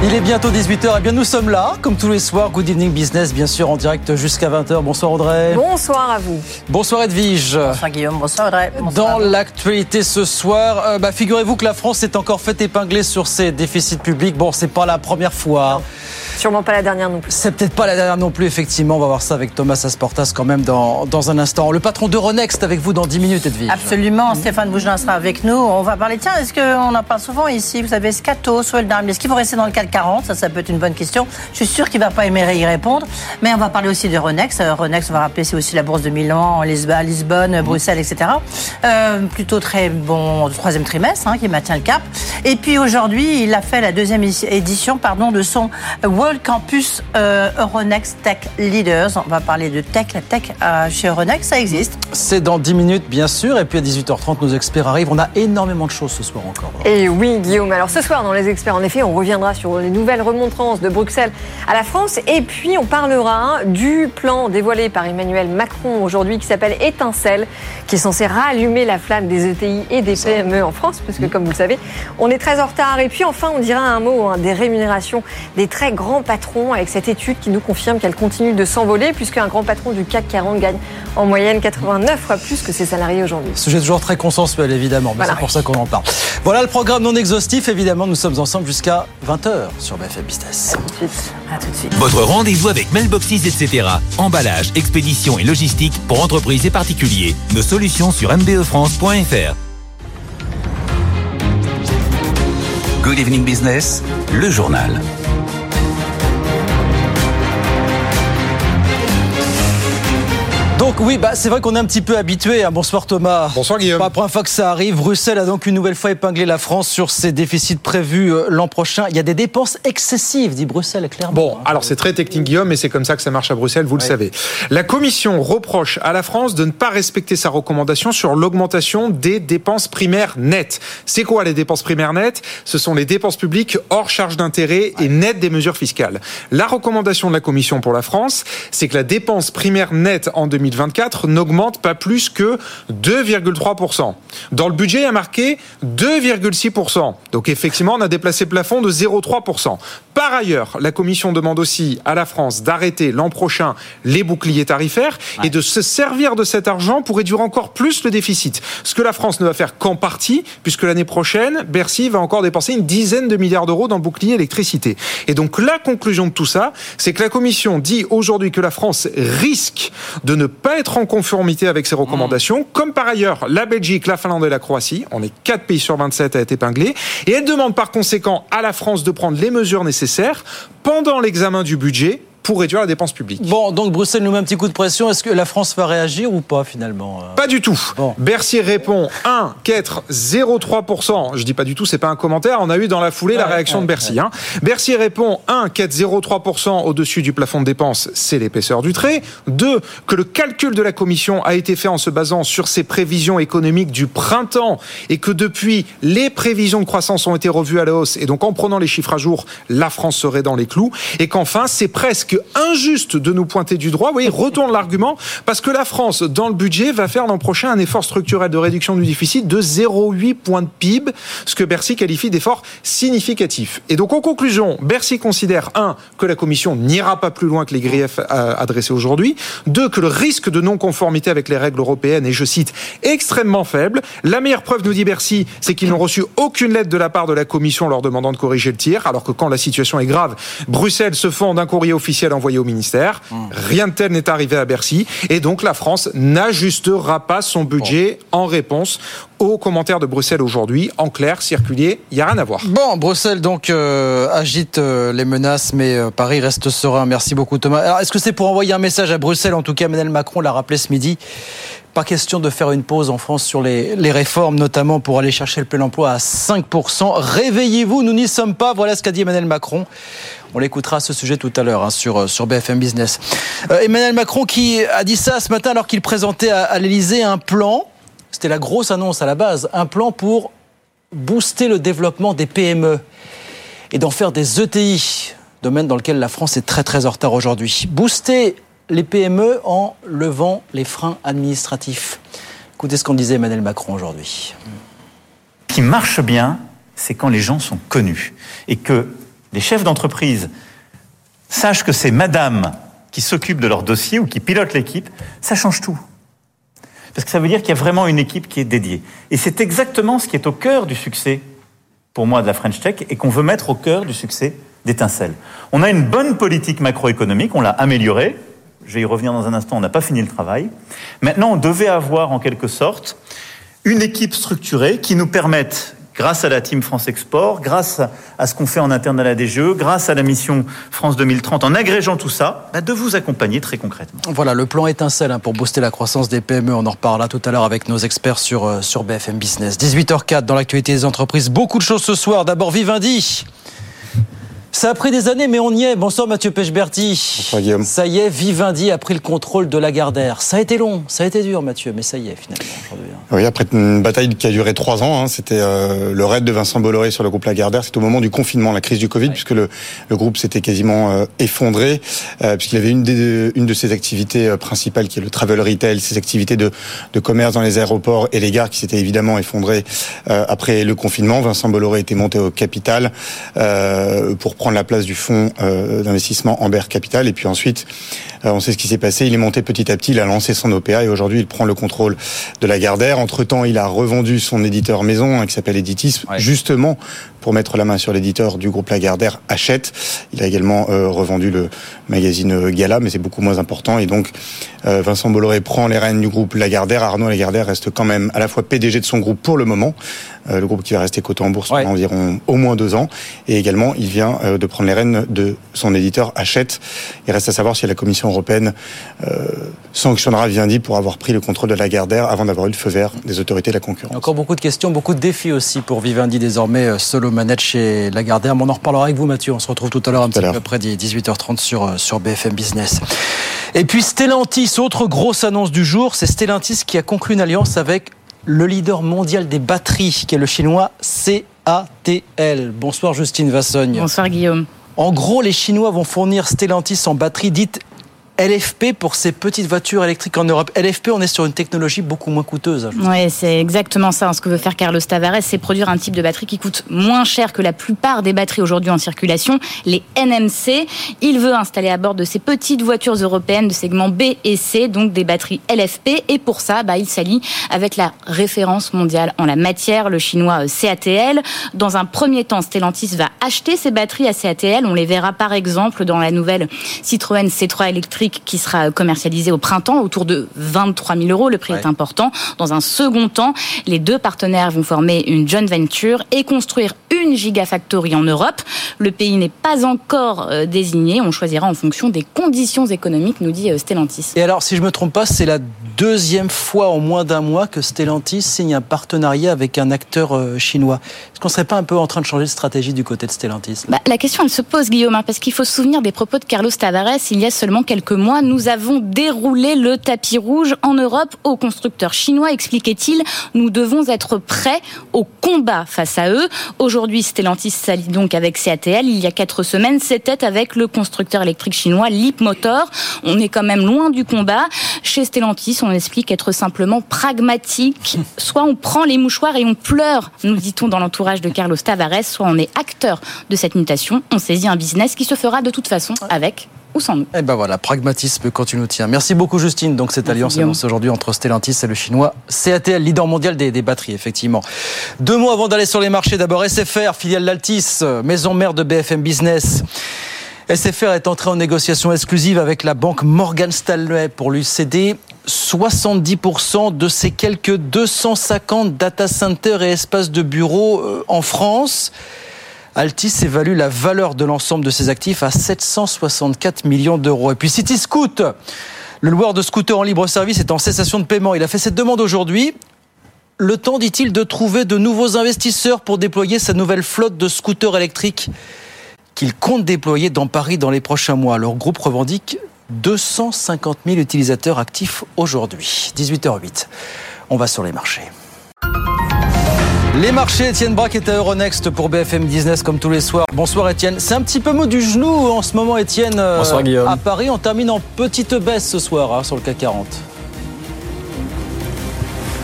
Il est bientôt 18h, et bien nous sommes là, comme tous les soirs, Good Evening Business, bien sûr, en direct jusqu'à 20h. Bonsoir Audrey. Bonsoir à vous. Bonsoir Edwige. Bonsoir Guillaume, bonsoir Audrey. Dans l'actualité ce soir, euh, bah, figurez-vous que la France s'est encore fait épingler sur ses déficits publics. Bon, c'est pas la première fois. Sûrement pas la dernière non plus. C'est peut-être pas la dernière non plus, effectivement. On va voir ça avec Thomas Asportas quand même dans, dans un instant. Le patron d'Euronext avec vous dans 10 minutes, Edwige. Absolument, Stéphane Bougelin sera avec nous. On va parler, tiens, est-ce qu'on en parle souvent ici? Vous savez, Scato, Sweldam, est-ce qu'il faut rester dans le CAC 40 Ça, ça peut être une bonne question. Je suis sûr qu'il va pas aimer y répondre. Mais on va parler aussi d'Euronext. Euronext, on va rappeler, c'est aussi la bourse de Milan, Lisbonne, Lisbonne Bruxelles, etc. Euh, plutôt très bon troisième trimestre, hein, qui maintient le cap. Et puis aujourd'hui, il a fait la deuxième édition pardon, de son World Campus euh, Euronext Tech Leaders. On va parler de tech. La tech euh, chez Euronext, ça existe. C'est dans 10 minutes, bien sûr. Et puis à 18h30, nos experts arrivent. On a énormément de choses ce soir encore. Et oui, Guillaume. Alors ce soir, dans les experts, en effet, on reviendra sur les nouvelles remontrances de Bruxelles à la France. Et puis, on parlera du plan dévoilé par Emmanuel Macron aujourd'hui qui s'appelle Étincelle, qui est censé rallumer la flamme des ETI et des PME en France, puisque comme vous le savez, on est très en retard. Et puis enfin, on dira un mot hein, des rémunérations des très grands patrons avec cette étude qui nous confirme qu'elle continue de s'envoler, puisqu'un grand patron du CAC 40 gagne en moyenne 89 fois plus que ses salariés aujourd'hui. Sujet toujours très consensuel, évidemment, mais Voilà. c'est pour ça qu'on en parle. Voilà le programme non exhaustif, évidemment. Nous sommes ensemble jusqu'à 20h sur BFM Business. Tout de suite. À tout de suite. Votre rendez-vous avec Mailboxes, etc. Emballage, expédition et logistique pour entreprises et particuliers. Nos solutions sur mbefrance.fr. Good evening business, le journal. Donc oui, bah, c'est vrai qu'on est un petit peu habitué. hein. Bonsoir Thomas. Bonsoir, Guillaume. Pas la première fois que ça arrive. Bruxelles a donc une nouvelle fois épinglé la France sur ses déficits prévus euh, l'an prochain. Il y a des dépenses excessives, dit Bruxelles, clairement. Bon, alors c'est très technique, Guillaume, mais c'est comme ça que ça marche à Bruxelles, vous le savez. La Commission reproche à la France de ne pas respecter sa recommandation sur l'augmentation des dépenses primaires nettes. C'est quoi les dépenses primaires nettes? Ce sont les dépenses publiques hors charge d'intérêt et nettes des mesures fiscales. La recommandation de la Commission pour la France, c'est que la dépense primaire nette en 2024 n'augmente pas plus que 2,3%. Dans le budget, il y a marqué 2,6%. Donc effectivement, on a déplacé le plafond de 0,3%. Par ailleurs, la Commission demande aussi à la France d'arrêter l'an prochain les boucliers tarifaires et de se servir de cet argent pour réduire encore plus le déficit. Ce que la France ne va faire qu'en partie, puisque l'année prochaine, Bercy va encore dépenser une dizaine de milliards d'euros dans le bouclier électricité. Et donc la conclusion de tout ça, c'est que la Commission dit aujourd'hui que la France risque de ne pas être en conformité avec ses recommandations, comme par ailleurs la Belgique, la Finlande et la Croatie. On est 4 pays sur 27 à être épinglés. Et elle demande par conséquent à la France de prendre les mesures nécessaires pendant l'examen du budget pour réduire la dépense publique. Bon, donc Bruxelles nous met un petit coup de pression. Est-ce que la France va réagir ou pas finalement euh Pas du tout. Bon. Bercy répond 1, 4, 0,3%. Je dis pas du tout, c'est pas un commentaire. On a eu dans la foulée la réaction ouais, de Bercy. hein. Bercy répond 1, 4, 0,3% au-dessus du plafond de dépenses. C'est l'épaisseur du trait. 2, que le calcul de la commission a été fait en se basant sur ses prévisions économiques du printemps et que depuis, les prévisions de croissance ont été revues à la hausse. Et donc, en prenant les chiffres à jour, la France serait dans les clous. Et qu'enfin, c'est presque injuste de nous pointer du droit. Oui, retourne l'argument parce que la France, dans le budget, va faire l'an prochain un effort structurel de réduction du déficit de 0,8 points de PIB, ce que Bercy qualifie d'effort significatif. Et donc, en conclusion, Bercy considère, un, que la Commission n'ira pas plus loin que les griefs euh, adressés aujourd'hui, deux, que le risque de non-conformité avec les règles européennes est, je cite, extrêmement faible. La meilleure preuve, nous dit Bercy, c'est qu'ils n'ont reçu aucune lettre de la part de la Commission leur demandant de corriger le tir, alors que quand la situation est grave, Bruxelles se fond d'un courrier officiel envoyé au ministère. Rien de tel n'est arrivé à Bercy. Et donc, la France n'ajustera pas son budget en réponse aux commentaires de Bruxelles aujourd'hui. En clair, circulier, il n'y a rien à voir. Bon, Bruxelles donc euh, agite euh, les menaces, mais euh, Paris reste serein. Merci beaucoup Thomas. Alors, est-ce que c'est pour envoyer un message à Bruxelles? En tout cas, Emmanuel Macron l'a rappelé ce midi. Pas question de faire une pause en France sur les, réformes, notamment pour aller chercher le plein emploi à 5%. Réveillez-vous, nous n'y sommes pas. Voilà ce qu'a dit Emmanuel Macron. On l'écoutera à ce sujet tout à l'heure hein, sur, sur BFM Business. Euh, Emmanuel Macron qui a dit ça ce matin alors qu'il présentait à, à l'Elysée un plan. C'était la grosse annonce à la base. Un plan pour booster le développement des PME. et d'en faire des ETI, domaine dans lequel la France est très très en retard aujourd'hui. Booster les PME en levant les freins administratifs. Écoutez ce qu'on disait Emmanuel Macron aujourd'hui. Ce qui marche bien, c'est quand les gens sont connus et que les chefs d'entreprise sachent que c'est madame qui s'occupe de leur dossier ou qui pilote l'équipe, ça change tout. Parce que ça veut dire qu'il y a vraiment une équipe qui est dédiée. Et c'est exactement ce qui est au cœur du succès, pour moi, de la French Tech et qu'on veut mettre au cœur du succès d'étincelle. On a une bonne politique macroéconomique, on l'a améliorée. Je vais y revenir dans un instant, on n'a pas fini le travail. Maintenant, on devait avoir en quelque sorte une équipe structurée qui nous permette grâce à la Team France Export, grâce à ce qu'on fait en interne à la DGE, grâce à la mission France 2030, en agrégeant tout ça, bah, de vous accompagner très concrètement. Voilà, le plan étincelle hein, pour booster la croissance des PME. On en reparlera tout à l'heure avec nos experts sur, euh, sur BFM Business. 18h04 dans l'actualité des entreprises. Beaucoup de choses ce soir. D'abord, Vivendi. Ça a pris des années, mais on y est. Bonsoir Mathieu Pechberti. Bonsoir Guillaume. Ça y est, Vivendi a pris le contrôle de Lagardère. Ça a été long, ça a été dur Mathieu, mais ça y est finalement aujourd'hui. hein. Oui, après une bataille qui a duré trois ans, hein, c'était euh, le raid de Vincent Bolloré sur le groupe Lagardère. C'était au moment du confinement, la crise du Covid, puisque le, le groupe s'était quasiment euh, effondré, euh, puisqu'il avait une, des, une de ses activités principales, qui est le travel retail, ses activités de, de commerce dans les aéroports et les gares, qui s'étaient évidemment effondrées après le confinement. Vincent Bolloré était monté au capital pour prendre la place du fonds euh, d'investissement Amber Capital, et puis ensuite, euh, on sait ce qui s'est passé. Il est monté petit à petit, il a lancé son OPA, et aujourd'hui, il prend le contrôle de Lagardère. Entre temps, il a revendu son éditeur maison, hein, qui s'appelle Editis, Ouais. justement pour mettre la main sur l'éditeur du groupe Lagardère, Hachette. Il a également euh, revendu le magazine euh, Gala, mais c'est beaucoup moins important. Et donc, euh, Vincent Bolloré prend les rênes du groupe Lagardère. Arnaud Lagardère reste quand même à la fois PDG de son groupe pour le moment, euh, le groupe qui va rester coté en bourse Ouais. pendant environ au moins deux ans. Et également, il vient de prendre les rênes de son éditeur Hachette. Il reste à savoir si la Commission européenne sanctionnera Vivendi pour avoir pris le contrôle de Lagardère avant d'avoir eu le feu vert des autorités de la concurrence. Encore beaucoup de questions, beaucoup de défis aussi pour Vivendi désormais euh, manette chez Lagardère. Mais on en reparlera avec vous Mathieu. On se retrouve tout à l'heure un petit peu après 18h30 sur, euh, sur BFM Business. Et puis Stellantis, autre grosse annonce du jour, c'est Stellantis qui a conclu une alliance avec le leader mondial des batteries, qui est le chinois CATL. Bonsoir Justine Vassogne. Bonsoir Guillaume. En gros, les Chinois vont fournir Stellantis en batterie dite LFP pour ces petites voitures électriques en Europe. LFP, on est sur une technologie beaucoup moins coûteuse. hein. Oui, c'est exactement ça. Ce que veut faire Carlos Tavares, c'est produire un type de batterie qui coûte moins cher que la plupart des batteries aujourd'hui en circulation, les NMC. Il veut installer à bord de ces petites voitures européennes de segment B et C, donc des batteries LFP. Et pour ça, bah, il s'allie avec la référence mondiale en la matière, le chinois euh, CATL. Dans un premier temps, Stellantis va acheter ces batteries à CATL. On les verra par exemple dans la nouvelle Citroën C3 électrique qui sera commercialisée au printemps autour de 23 000 euros. Le prix Ouais. est important. Dans un second temps, les deux partenaires vont former une joint venture et construire une gigafactory en Europe. Le pays n'est pas encore euh, désigné. On choisira en fonction des conditions économiques, nous dit euh, Stellantis. Et alors, si je me trompe pas, c'est la deuxième fois en moins d'un mois que Stellantis signe un partenariat avec un acteur euh, chinois. Est-ce qu'on serait pas un peu en train de changer de stratégie du côté de Stellantis? Bah, la question, elle se pose, Guillaume, hein, parce qu'il faut se souvenir des propos de Carlos Tavares. Il y a seulement quelques mois, nous avons déroulé le tapis rouge en Europe aux constructeurs chinois, expliquait-il. Nous devons être prêts au combat face à eux. Aujourd'hui, Stellantis s'allie donc avec CATL. Il y a quatre semaines, c'était avec le constructeur électrique chinois Leapmotor. On est quand même loin du combat. Chez Stellantis, on explique être simplement pragmatique. Soit on prend les mouchoirs et on pleure, nous dit-on dans l'entourage de Carlos Tavares, soit on est acteur de cette mutation. On saisit un business qui se fera de toute façon avec ou sans nous. Eh ben voilà, pragmatisme quand tu nous tiens. Merci beaucoup Justine. Donc cette Merci, alliance annonce aujourd'hui entre Stellantis et le chinois CATL, leader mondial des, des batteries, effectivement. Deux mots avant d'aller sur les marchés. D'abord SFR, filiale d'Altis, maison mère de BFM Business. SFR est entré en négociation exclusive avec la banque Morgan Stanley pour lui céder 70% de ses quelques 250 data centers et espaces de bureaux euh, en France. Altis évalue la valeur de l'ensemble de ses actifs à 764 millions d'euros. Et puis City Scoot, le loueur de scooters en libre service est en cessation de paiement. Il a fait cette demande aujourd'hui. Le temps, dit-il, de trouver de nouveaux investisseurs pour déployer sa nouvelle flotte de scooters électriques qu'il compte déployer dans Paris dans les prochains mois. Leur groupe revendique 250 000 utilisateurs actifs aujourd'hui. 18h08. On va sur les marchés. Les marchés, Étienne Braque est à Euronext pour BFM Business comme tous les soirs. Bonsoir Étienne. C'est un petit peu mot du genou en ce moment Étienne. euh, Bonsoir, Guillaume. À Paris, on termine en petite baisse ce soir hein, sur le CAC 40.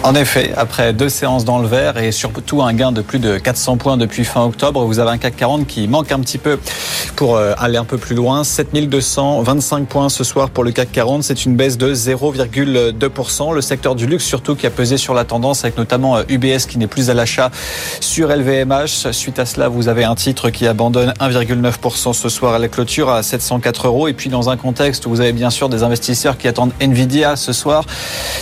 En effet, après deux séances dans le vert et surtout un gain de plus de 400 points depuis fin octobre, vous avez un CAC 40 qui manque un petit peu pour euh, aller un peu plus loin. 7225 points ce soir pour le CAC 40, c'est une baisse de 0,2%. Le secteur du luxe surtout qui a pesé sur la tendance avec notamment euh, UBS qui n'est plus à l'achat sur LVMH. Suite à cela, vous avez un titre qui abandonne 1,9% ce soir à la clôture à 704 euros. Et puis dans un contexte où vous avez bien sûr des investisseurs qui attendent Nvidia ce soir,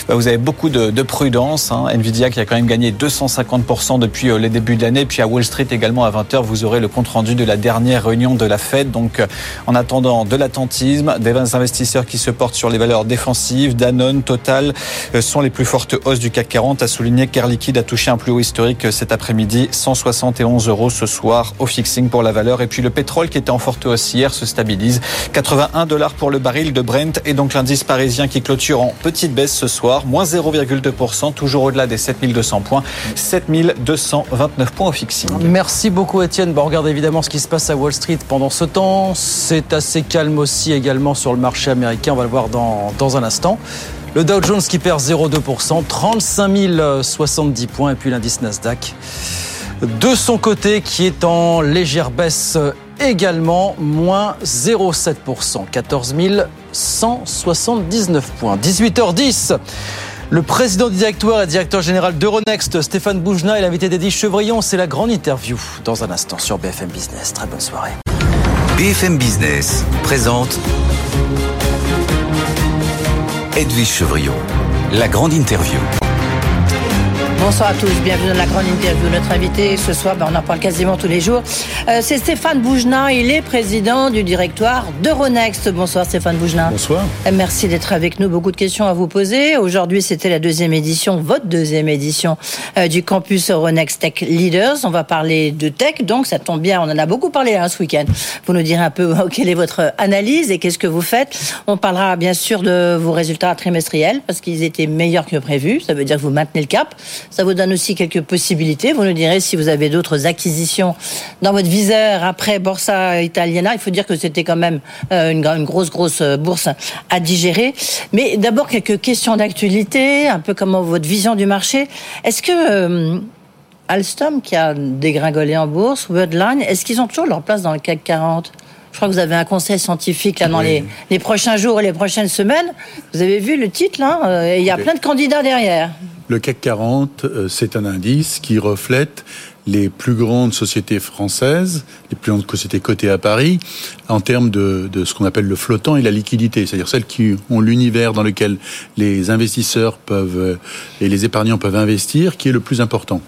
bah, vous avez beaucoup de, de prudence. Hein. Nvidia qui a quand même gagné 250% depuis euh, les débuts de l'année. Puis à Wall Street également à 20h, vous aurez le compte rendu de la dernière réunion de la Fed. Donc euh, en attendant de l'attentisme, des investisseurs qui se portent sur les valeurs défensives, Danone, Total euh, sont les plus fortes hausses du CAC 40. A souligné qu'Air Liquide a touché un plus haut historique cet après-midi, 171 euros ce soir au fixing pour la valeur. Et puis le pétrole qui était en forte hausse hier se stabilise, 81 dollars pour le baril de Brent et donc l'indice parisien qui clôture en petite baisse ce soir, moins 0,2%, toujours au-delà des 7200 points, 7229 points au fixing. Merci beaucoup Étienne. Bon, on regarde évidemment ce qui se passe à Wall Street pendant ce temps. C'est assez calme aussi également sur le marché américain. On va le voir dans, dans un instant. Le Dow Jones qui perd 0,2%, 35 070 points. Et puis l'indice Nasdaq de son côté qui est en légère baisse également, moins 0,7%, 14 179 points. 18h10. Le président directoire et directeur général d'Euronext, Stéphane Boujna, et l'invité d'Eddie Chevrillon, c'est la grande interview dans un instant sur BFM Business. Très bonne soirée. BFM Business présente Edwige Chevrillon, la grande interview. Bonsoir à tous, bienvenue dans la grande interview. Notre invité ce soir, ben, on en parle quasiment tous les jours, euh, c'est Stéphane Boujna. Il est président du directoire d'Euronext. Bonsoir Stéphane Boujna. Bonsoir. Euh, Merci d'être avec nous. Beaucoup de questions à vous poser. Aujourd'hui, c'était la deuxième édition, votre deuxième édition euh, du campus Euronext Tech Leaders. On va parler de tech, donc ça tombe bien. On en a beaucoup parlé hein, ce week-end. Vous nous direz un peu quelle est votre analyse et qu'est-ce que vous faites. On parlera bien sûr de vos résultats trimestriels parce qu'ils étaient meilleurs que prévu. Ça veut dire que vous maintenez le cap. Ça vous donne aussi quelques possibilités. Vous nous direz si vous avez d'autres acquisitions dans votre viseur après Borsa Italiana. Il faut dire que c'était quand même euh, une, une, grosse, grosse euh, bourse à digérer. Mais d'abord, quelques questions d'actualité, un peu comment votre vision du marché. Est-ce que euh, Alstom, qui a dégringolé en bourse, Worldline, est-ce qu'ils ont toujours leur place dans le CAC 40 je crois que vous avez un conseil scientifique là dans oui. les, les, prochains jours et les prochaines semaines. Vous avez vu le titre là Il y a plein de candidats derrière. Le CAC 40, euh, c'est un indice qui reflète les plus grandes sociétés françaises, les plus grandes sociétés cotées à Paris, en termes de, ce qu'on appelle le flottant et la liquidité, c'est-à-dire celles qui ont l'univers dans lequel les investisseurs euh, et les épargnants peuvent investir, qui est le plus important.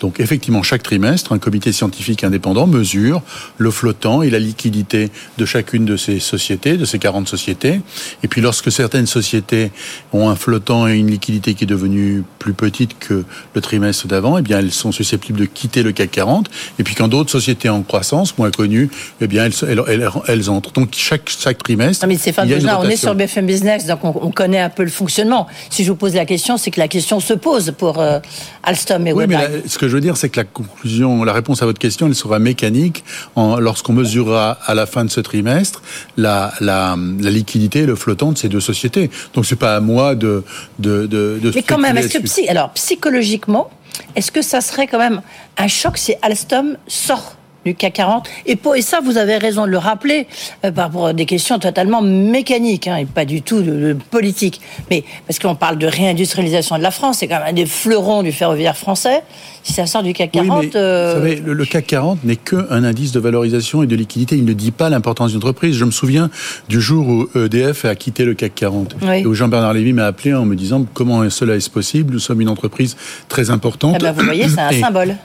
Donc effectivement, chaque trimestre, un comité scientifique indépendant mesure le flottant et la liquidité de chacune de ces sociétés, de ces 40 sociétés. Et puis lorsque certaines sociétés ont un flottant et une liquidité qui est devenue plus petite que le trimestre d'avant, eh bien elles sont susceptibles de quitter le CAC 40. Et puis quand d'autres sociétés en croissance, moins connues, eh bien elles, elles, elles, elles entrent. Donc chaque, chaque trimestre, non, mais Stéphane Boujna, on est sur BFM Business, donc on, on, connaît un peu le fonctionnement. Si je vous pose la question, c'est que la question se pose pour euh, Alstom et Oui, ce que je veux dire, c'est que la conclusion, la réponse à votre question, elle sera mécanique lorsqu'on mesurera à la fin de ce trimestre la, la, la liquidité et le flottant de ces deux sociétés. Donc c'est pas à moi de de de, de Mais quand même, est-ce que psy- alors psychologiquement, est-ce que ça serait quand même un choc si Alstom sort du CAC 40 et, pour, et ça, vous avez raison de le rappeler euh, par pour des questions totalement mécaniques hein, et pas du tout de, de politique. Mais parce qu'on parle de réindustrialisation de la France, c'est quand même un des fleurons du ferroviaire français. Si ça sort du CAC Oui, 40, mais, euh, vous savez, le, le CAC 40 n'est qu'un indice de valorisation et de liquidité. Il ne dit pas l'importance d'une entreprise. Je me souviens du jour où EDF a quitté le CAC 40 Oui. et où Jean-Bernard Lévy m'a appelé en me disant comment cela est possible? Nous sommes une entreprise très importante. eh ben, vous voyez, c'est un Et- symbole.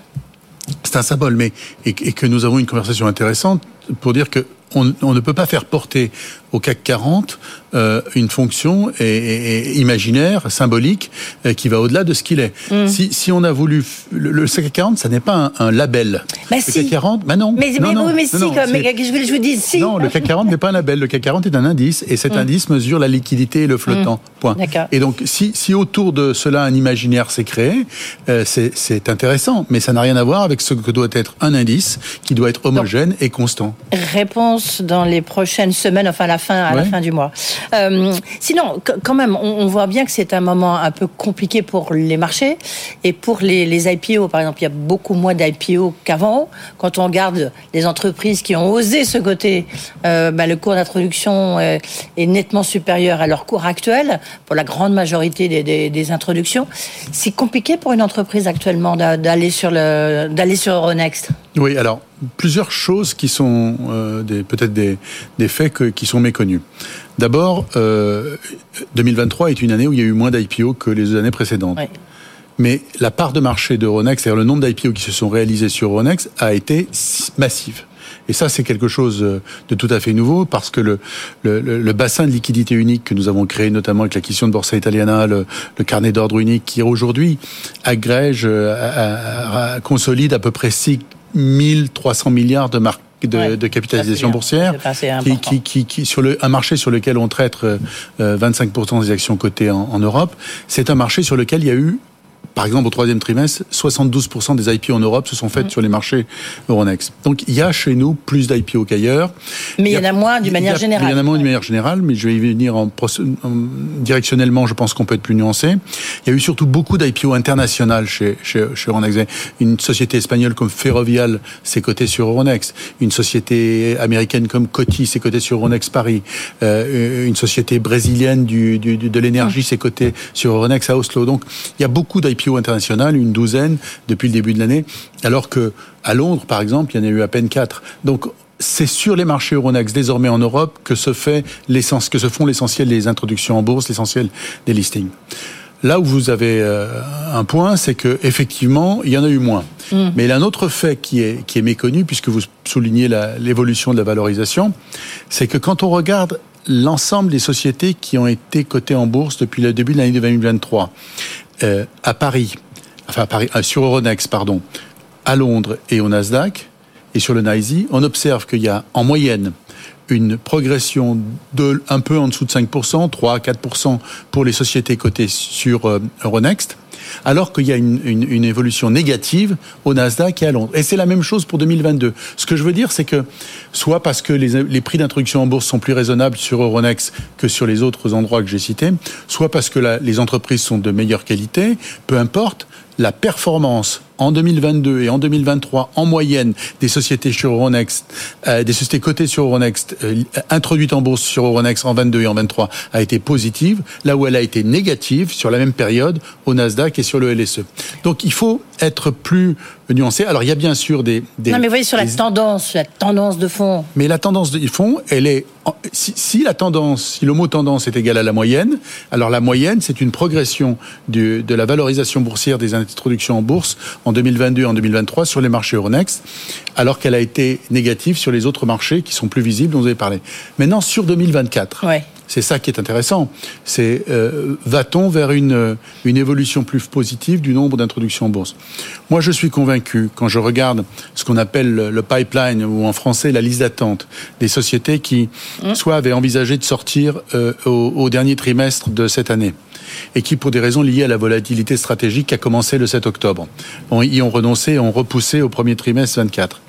C'est un symbole, mais et, que nous avons une conversation intéressante pour dire que on ne peut pas faire porter au CAC 40 euh, une fonction et, imaginaire, symbolique, euh, qui va au-delà de ce qu'il est. Mm. Si, si on a voulu... Le, le CAC 40, ça n'est pas un, un label. Bah le si. CAC 40, bah non. Mais, non, mais, non, oui, mais non, si, non, comme- mais je, je vous dis si. non, le CAC 40 n'est pas un label. Le CAC 40 est un indice et cet Mm. indice mesure la liquidité et le flottant. Mm. Point. Et donc, si, si autour de cela un imaginaire s'est créé, euh, c'est intéressant, mais ça n'a rien à voir avec ce que doit être un indice qui doit être homogène et constant. Réponse dans les prochaines semaines, enfin la fin, à la fin du mois. Euh, sinon, qu- quand même, on, on voit bien que c'est un moment un peu compliqué pour les marchés et pour les, les IPO. Par exemple, il y a beaucoup moins d'IPO qu'avant. Quand on regarde les entreprises qui ont osé ce côté, euh, bah, le cours d'introduction est nettement supérieur à leur cours actuel pour la grande majorité des, des- des introductions. C'est compliqué pour une entreprise actuellement d'a- d'aller sur le d'aller sur Euronext? Oui, alors plusieurs choses qui sont euh, peut-être des, des faits que- qui sont méconnus. D'abord, euh, 2023 est une année où il y a eu moins d'IPO que les années précédentes. Mais la part de marché d'Euronext, c'est-à-dire le nombre d'IPO qui se sont réalisés sur Euronext, a été si- massive. Et ça, c'est quelque chose euh, de tout à fait nouveau parce que le, le, le- bassin de liquidité unique que nous avons créé, notamment avec l'acquisition de Borsa Italiana, le, le carnet d'ordre unique, qui aujourd'hui agrège, euh, à- à- à- consolide à peu près 6 300 milliards de marques de, Ouais, de capitalisation boursière, qui, qui, qui, qui- sur le, un marché sur lequel on traite euh, euh, 25% des actions cotées en, en Europe, c'est un marché sur lequel il y a eu par exemple, au troisième trimestre, 72% des IPO en Europe se sont faites sur les marchés Euronext. Donc, il y a chez nous plus d'IPO qu'ailleurs. Mais il y en a moins d'une manière générale. Il y en a moins d'une manière générale, mais je vais y venir en, en- directionnellement. Je pense qu'on peut être plus nuancé. Il y a eu surtout beaucoup d'IPO internationales chez, chez, chez Euronext. Une société espagnole comme Ferrovial s'est cotée sur Euronext. Une société américaine comme Coty s'est cotée sur Euronext Paris. Euh, une société brésilienne du, du- du- de l'énergie s'est cotée sur Euronext à Oslo. Donc, il y a beaucoup d'IPO internationales, une douzaine depuis le début de l'année, alors que à Londres, par exemple, il y en a eu à peine quatre. Donc, c'est sur les marchés Euronext désormais en Europe que se fait l'essence, que se font l'essentiel des introductions en bourse, l'essentiel des listings. Là où vous avez euh, un point, c'est que effectivement, il y en a eu moins. Mm. Mais il y a un autre fait qui est qui est méconnu, puisque vous soulignez l'évolution de la valorisation, c'est que quand on regarde l'ensemble des sociétés qui ont été cotées en bourse depuis le début de l'année 2023, euh, à Paris, enfin Paris, euh, sur Euronext, pardon, à Londres et au Nasdaq, et sur le NYSE, on observe qu'il y a en moyenne une progression de un peu en dessous de 5%, 3 à 4% pour les sociétés cotées sur euh, Euronext, alors qu'il y a une, évolution négative au Nasdaq et à Londres. Et c'est la même chose pour 2022. Ce que je veux dire, c'est que soit parce que les, prix d'introduction en bourse sont plus raisonnables sur Euronext que sur les autres endroits que j'ai cités, soit parce que les entreprises sont de meilleure qualité, peu importe, la performance en 2022 et en 2023 en moyenne des sociétés sur Euronext, euh, des sociétés cotées sur Euronext, euh, introduites en bourse sur Euronext en 22 et en 23 a été positive, là où elle a été négative sur la même période au Nasdaq et sur le LSE. Donc il faut être plus nuancé. Alors il y a bien sûr des... des non, mais vous voyez sur la des- tendance, la tendance de fond. mais la tendance de fond, elle est si, si la tendance, si le mot tendance est égal à la moyenne, alors la moyenne c'est une progression du- de la valorisation boursière des introductions en bourse en 2022 et en 2023 sur les marchés Euronext, alors qu'elle a été négative sur les autres marchés qui sont plus visibles dont vous avez parlé. Maintenant sur 2024. C'est ça qui est intéressant. C'est euh, va-t-on vers une, une évolution plus positive du nombre d'introductions en bourse? Moi, je suis convaincu quand je regarde ce qu'on appelle le, pipeline ou en français la liste d'attente des sociétés qui soit avaient envisagé de sortir euh, au, au dernier trimestre de cette année et qui, pour des raisons liées à la volatilité stratégique, a commencé le 7 octobre, ont, y ont renoncé et ont repoussé au premier trimestre 24.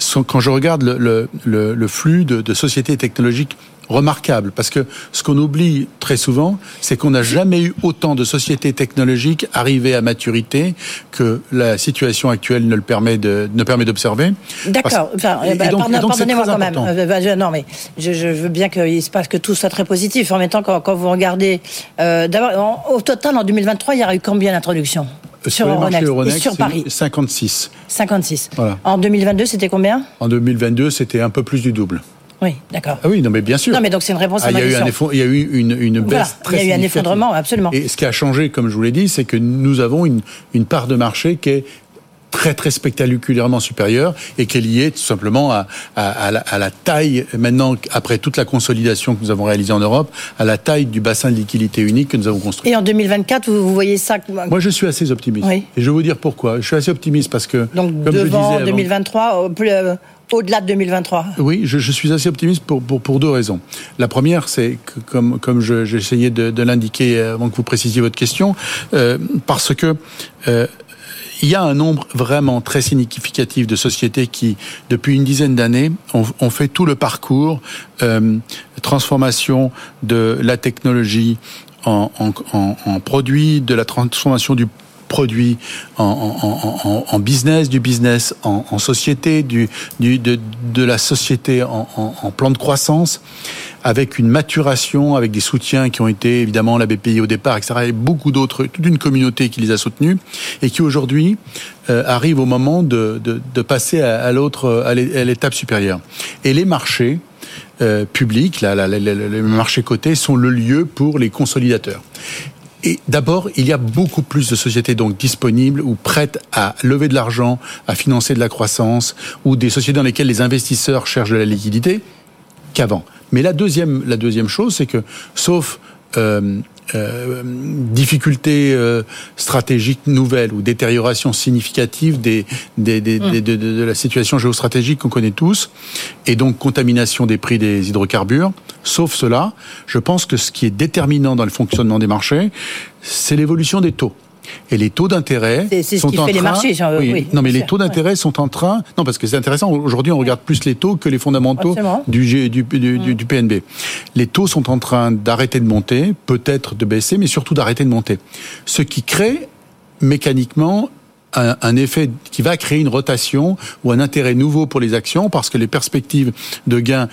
Sont- Quand je regarde le, le- le- le flux de, de sociétés technologiques remarquable parce que ce qu'on oublie très souvent, c'est qu'on n'a jamais eu autant de sociétés technologiques arrivées à maturité que la situation actuelle ne le permet de ne permet d'observer. D'accord. Enfin, c'est Pardonnez-moi quand même. important. Euh, bah, je- non, mais je, je veux bien qu'il se passe que tout soit très positif. En même temps, quand, quand vous regardez, euh, d'abord, au total, en 2023, il y aura eu combien d'introductions Sur marchés Euronext Euronext, et sur Paris 56. 56. Voilà. En 2022, c'était combien? En 2022, c'était un peu plus du double. Oui, d'accord. Ah oui, non mais bien sûr. Non, mais donc c'est une réponse à Ah, il y ma a eu un question. effort- il y a eu une, une baisse Voilà, très il y a eu un effondrement, absolument. Et ce qui a changé, comme je vous l'ai dit, c'est que nous avons une, une part de marché qui est très très spectaculairement supérieure et qui est liée tout simplement à, à, la, à, la, taille maintenant après toute la consolidation que nous avons réalisée en Europe à la taille du bassin de liquidité unique que nous avons construit. Et en 2024 vous, vous voyez ça Moi je suis assez optimiste et je vais vous dire pourquoi. Je suis assez optimiste parce que donc comme devant je disais 2023 plus, euh, au-delà de 2023 Oui, je, suis assez optimiste pour, pour, deux raisons. La première, c'est que, comme, comme j'essayais de, l'indiquer avant que vous précisiez votre question, euh, parce que euh, il y a un nombre vraiment très significatif de sociétés qui, depuis une dizaine d'années, ont, fait tout le parcours euh, transformation de la technologie en, en, en, en produit, de la transformation du produit en, business, du business en, société, du, de, la société en, plan de croissance, avec une maturation, avec des soutiens qui ont été évidemment la BPI au départ, etc. Et beaucoup d'autres, toute une communauté qui les a soutenus et qui aujourd'hui euh, arrive au moment de, passer à, l'autre, à l'étape supérieure. Et les marchés, euh, publics, les marchés cotés sont le lieu pour les consolidateurs. Et d'abord, il y a beaucoup plus de sociétés donc disponibles ou prêtes à lever de l'argent, à financer de la croissance, ou des sociétés dans lesquelles les investisseurs cherchent de la liquidité qu'avant. Mais la deuxième, la deuxième chose, c'est que, sauf euh, euh, difficultés euh, stratégiques nouvelles ou détérioration significative des, des, des, mmh. de, de, la situation géostratégique qu'on connaît tous, et donc contamination des prix des hydrocarbures. Sauf cela, je pense que ce qui est déterminant dans le fonctionnement des marchés, c'est l'évolution des taux. Et les taux d'intérêt sont qui en fait train. Les marchés, oui, oui, non, mais les taux d'intérêt sont en train. Non, parce que c'est intéressant. Aujourd'hui, on regarde plus les taux que les fondamentaux du, du, du, du, du, PNB. Les taux sont en train d'arrêter de monter, peut-être de baisser, mais surtout d'arrêter de monter. Ce qui crée mécaniquement un, un, effet qui va créer une rotation ou un intérêt nouveau pour les actions parce que les perspectives de gains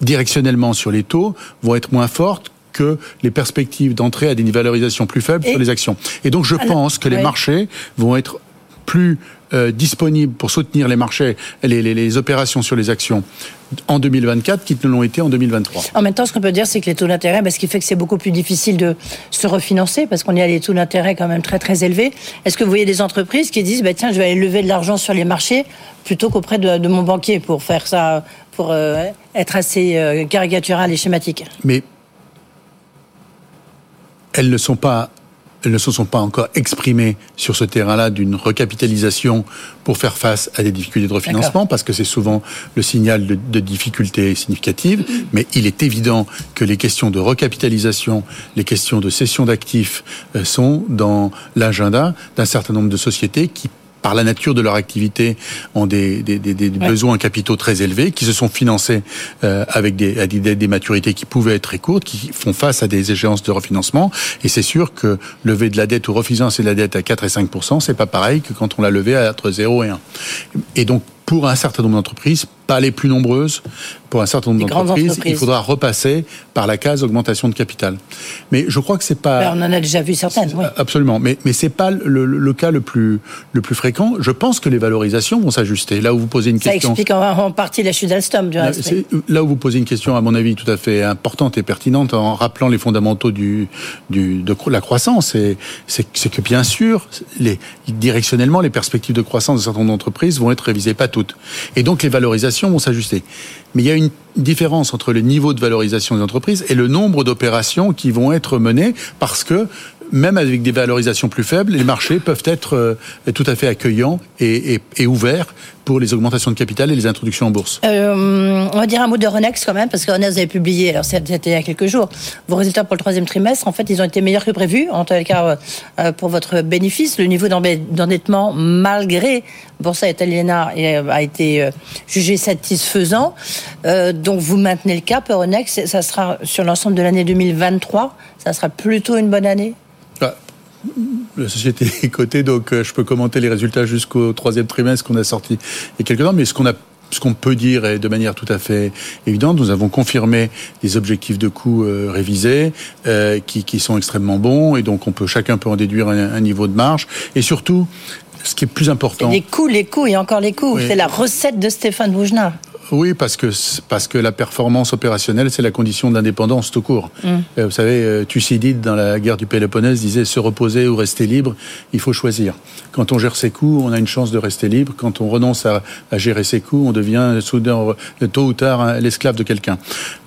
directionnellement sur les taux vont être moins fortes que les perspectives d'entrée à des valorisations plus faibles sur les actions. Et donc je pense que les marchés vont être plus euh, disponibles pour soutenir les marchés, les, les, les, opérations sur les actions en 2024 qu'ils ne l'ont été en 2023. En même temps, ce qu'on peut dire, c'est que les taux d'intérêt, ben, ce qui fait que c'est beaucoup plus difficile de se refinancer parce qu'on y a des taux d'intérêt quand même très très élevés. Est-ce que vous voyez des entreprises qui disent, ben, tiens, je vais aller lever de l'argent sur les marchés plutôt qu'auprès de, de, mon banquier pour faire ça, pour euh, être assez euh, caricatural et schématique? Mais elles ne sont pas elles ne se sont pas encore exprimées sur ce terrain-là d'une recapitalisation pour faire face à des difficultés de refinancement, parce que c'est souvent le signal de, de difficultés significatives. Mais il est évident que les questions de recapitalisation, les questions de cession d'actifs euh, sont dans l'agenda d'un certain nombre de sociétés qui par la nature de leur activité, ont des, des, des, des ouais. besoins en capitaux très élevés, qui se sont financés euh, avec des, des, des, maturités qui pouvaient être très courtes, qui font face à des échéances de refinancement. Et c'est sûr que lever de la dette ou refinancer de la dette à 4 et 5% c'est pas pareil que quand on l'a levé à entre 0 et 1. Et donc, pour un certain nombre d'entreprises, pas les plus nombreuses, pour un certain nombre d'entreprises, il faudra repasser par la case augmentation de capital. Mais je crois que c'est pas. Ben, on en a déjà vu certaines. Oui. Absolument, mais mais c'est pas le, le, cas le plus le plus fréquent. Je pense que les valorisations vont s'ajuster. Là où vous posez une Ça question. Ça explique en, partie la chute d'Alstom du reste. Là où vous posez une question, à mon avis, tout à fait importante et pertinente, en rappelant les fondamentaux du, du de la croissance, c'est c'est que bien sûr, les directionnellement, les perspectives de croissance de certaines entreprises vont être révisées, pas toutes, et donc les valorisations vont s'ajuster. Mais il y a une différence entre le niveau de valorisation des entreprises et le nombre d'opérations qui vont être menées parce que même avec des valorisations plus faibles, les marchés peuvent être euh, tout à fait accueillants et, ouverts pour les augmentations de capital et les introductions en bourse. Euh, on va dire un mot de Renex quand même, parce que Renex avait publié, alors c'était il y a quelques jours, vos résultats pour le troisième trimestre. En fait, ils ont été meilleurs que prévu, en tout cas euh, pour votre bénéfice. Le niveau d'endettement, malgré Boursa Italiana, a été jugé satisfaisant. Donc vous maintenez le cap, Euronext, ça sera sur l'ensemble de l'année 2023, ça sera plutôt une bonne année? La société est cotée, donc euh, je peux commenter les résultats jusqu'au troisième trimestre qu'on a sorti il y a quelques temps, mais ce qu'on a ce qu'on peut dire est de manière tout à fait évidente, nous avons confirmé des objectifs de coûts euh, révisés euh, qui, qui, sont extrêmement bons et donc on peut chacun peut en déduire un, un niveau de marge et surtout ce qui est plus important. Les coûts, les coûts et encore les coûts. Oui. C'est la recette de Stéphane Bougenat. Oui, parce que parce que la performance opérationnelle, c'est la condition d'indépendance tout court. Mm. Euh, vous savez, euh, Thucydide dans la guerre du Péloponnèse disait se reposer ou rester libre, il faut choisir. Quand on gère ses coûts, on a une chance de rester libre. Quand on renonce à, à gérer ses coûts, on devient soudain, tôt ou tard, l'esclave de quelqu'un.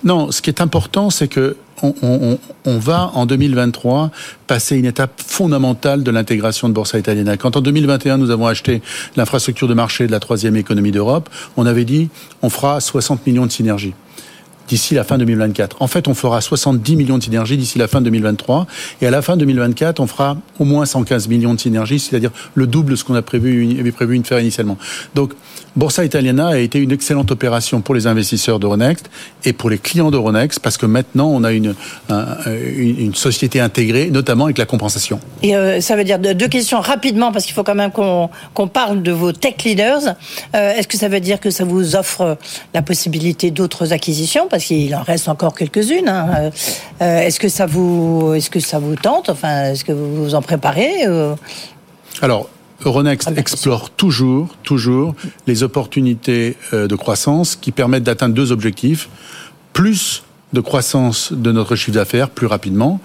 Non, ce qui est important, c'est que on, va en 2023 passer une étape fondamentale de l'intégration de Borsa Italiana. Quand en 2021 nous avons acheté l'infrastructure de marché de la troisième économie d'Europe, on avait dit on fera 60 millions de synergies d'ici la fin 2024. En fait, on fera 70 millions de synergies d'ici la fin 2023. Et à la fin 2024, on fera au moins 115 millions de synergies, c'est-à-dire le double de ce qu'on avait prévu de faire initialement. Donc, Borsa Italiana a été une excellente opération pour les investisseurs d'Euronext et pour les clients d'Euronext parce que maintenant on a une, une, société intégrée, notamment avec la compensation. Et euh, ça veut dire deux questions rapidement parce qu'il faut quand même qu'on parle de vos tech leaders. Euh, est-ce que ça veut dire que ça vous offre la possibilité d'autres acquisitions? Parce qu'il en reste encore quelques-unes hein. euh, Est-ce que ça vous est-ce que ça vous tente? Enfin, est-ce que vous vous en préparez Alors Euronext ah, explore toujours, toujours les opportunités euh, de croissance qui permettent d'atteindre deux objectifs. Plus de croissance de notre chiffre d'affaires plus rapidement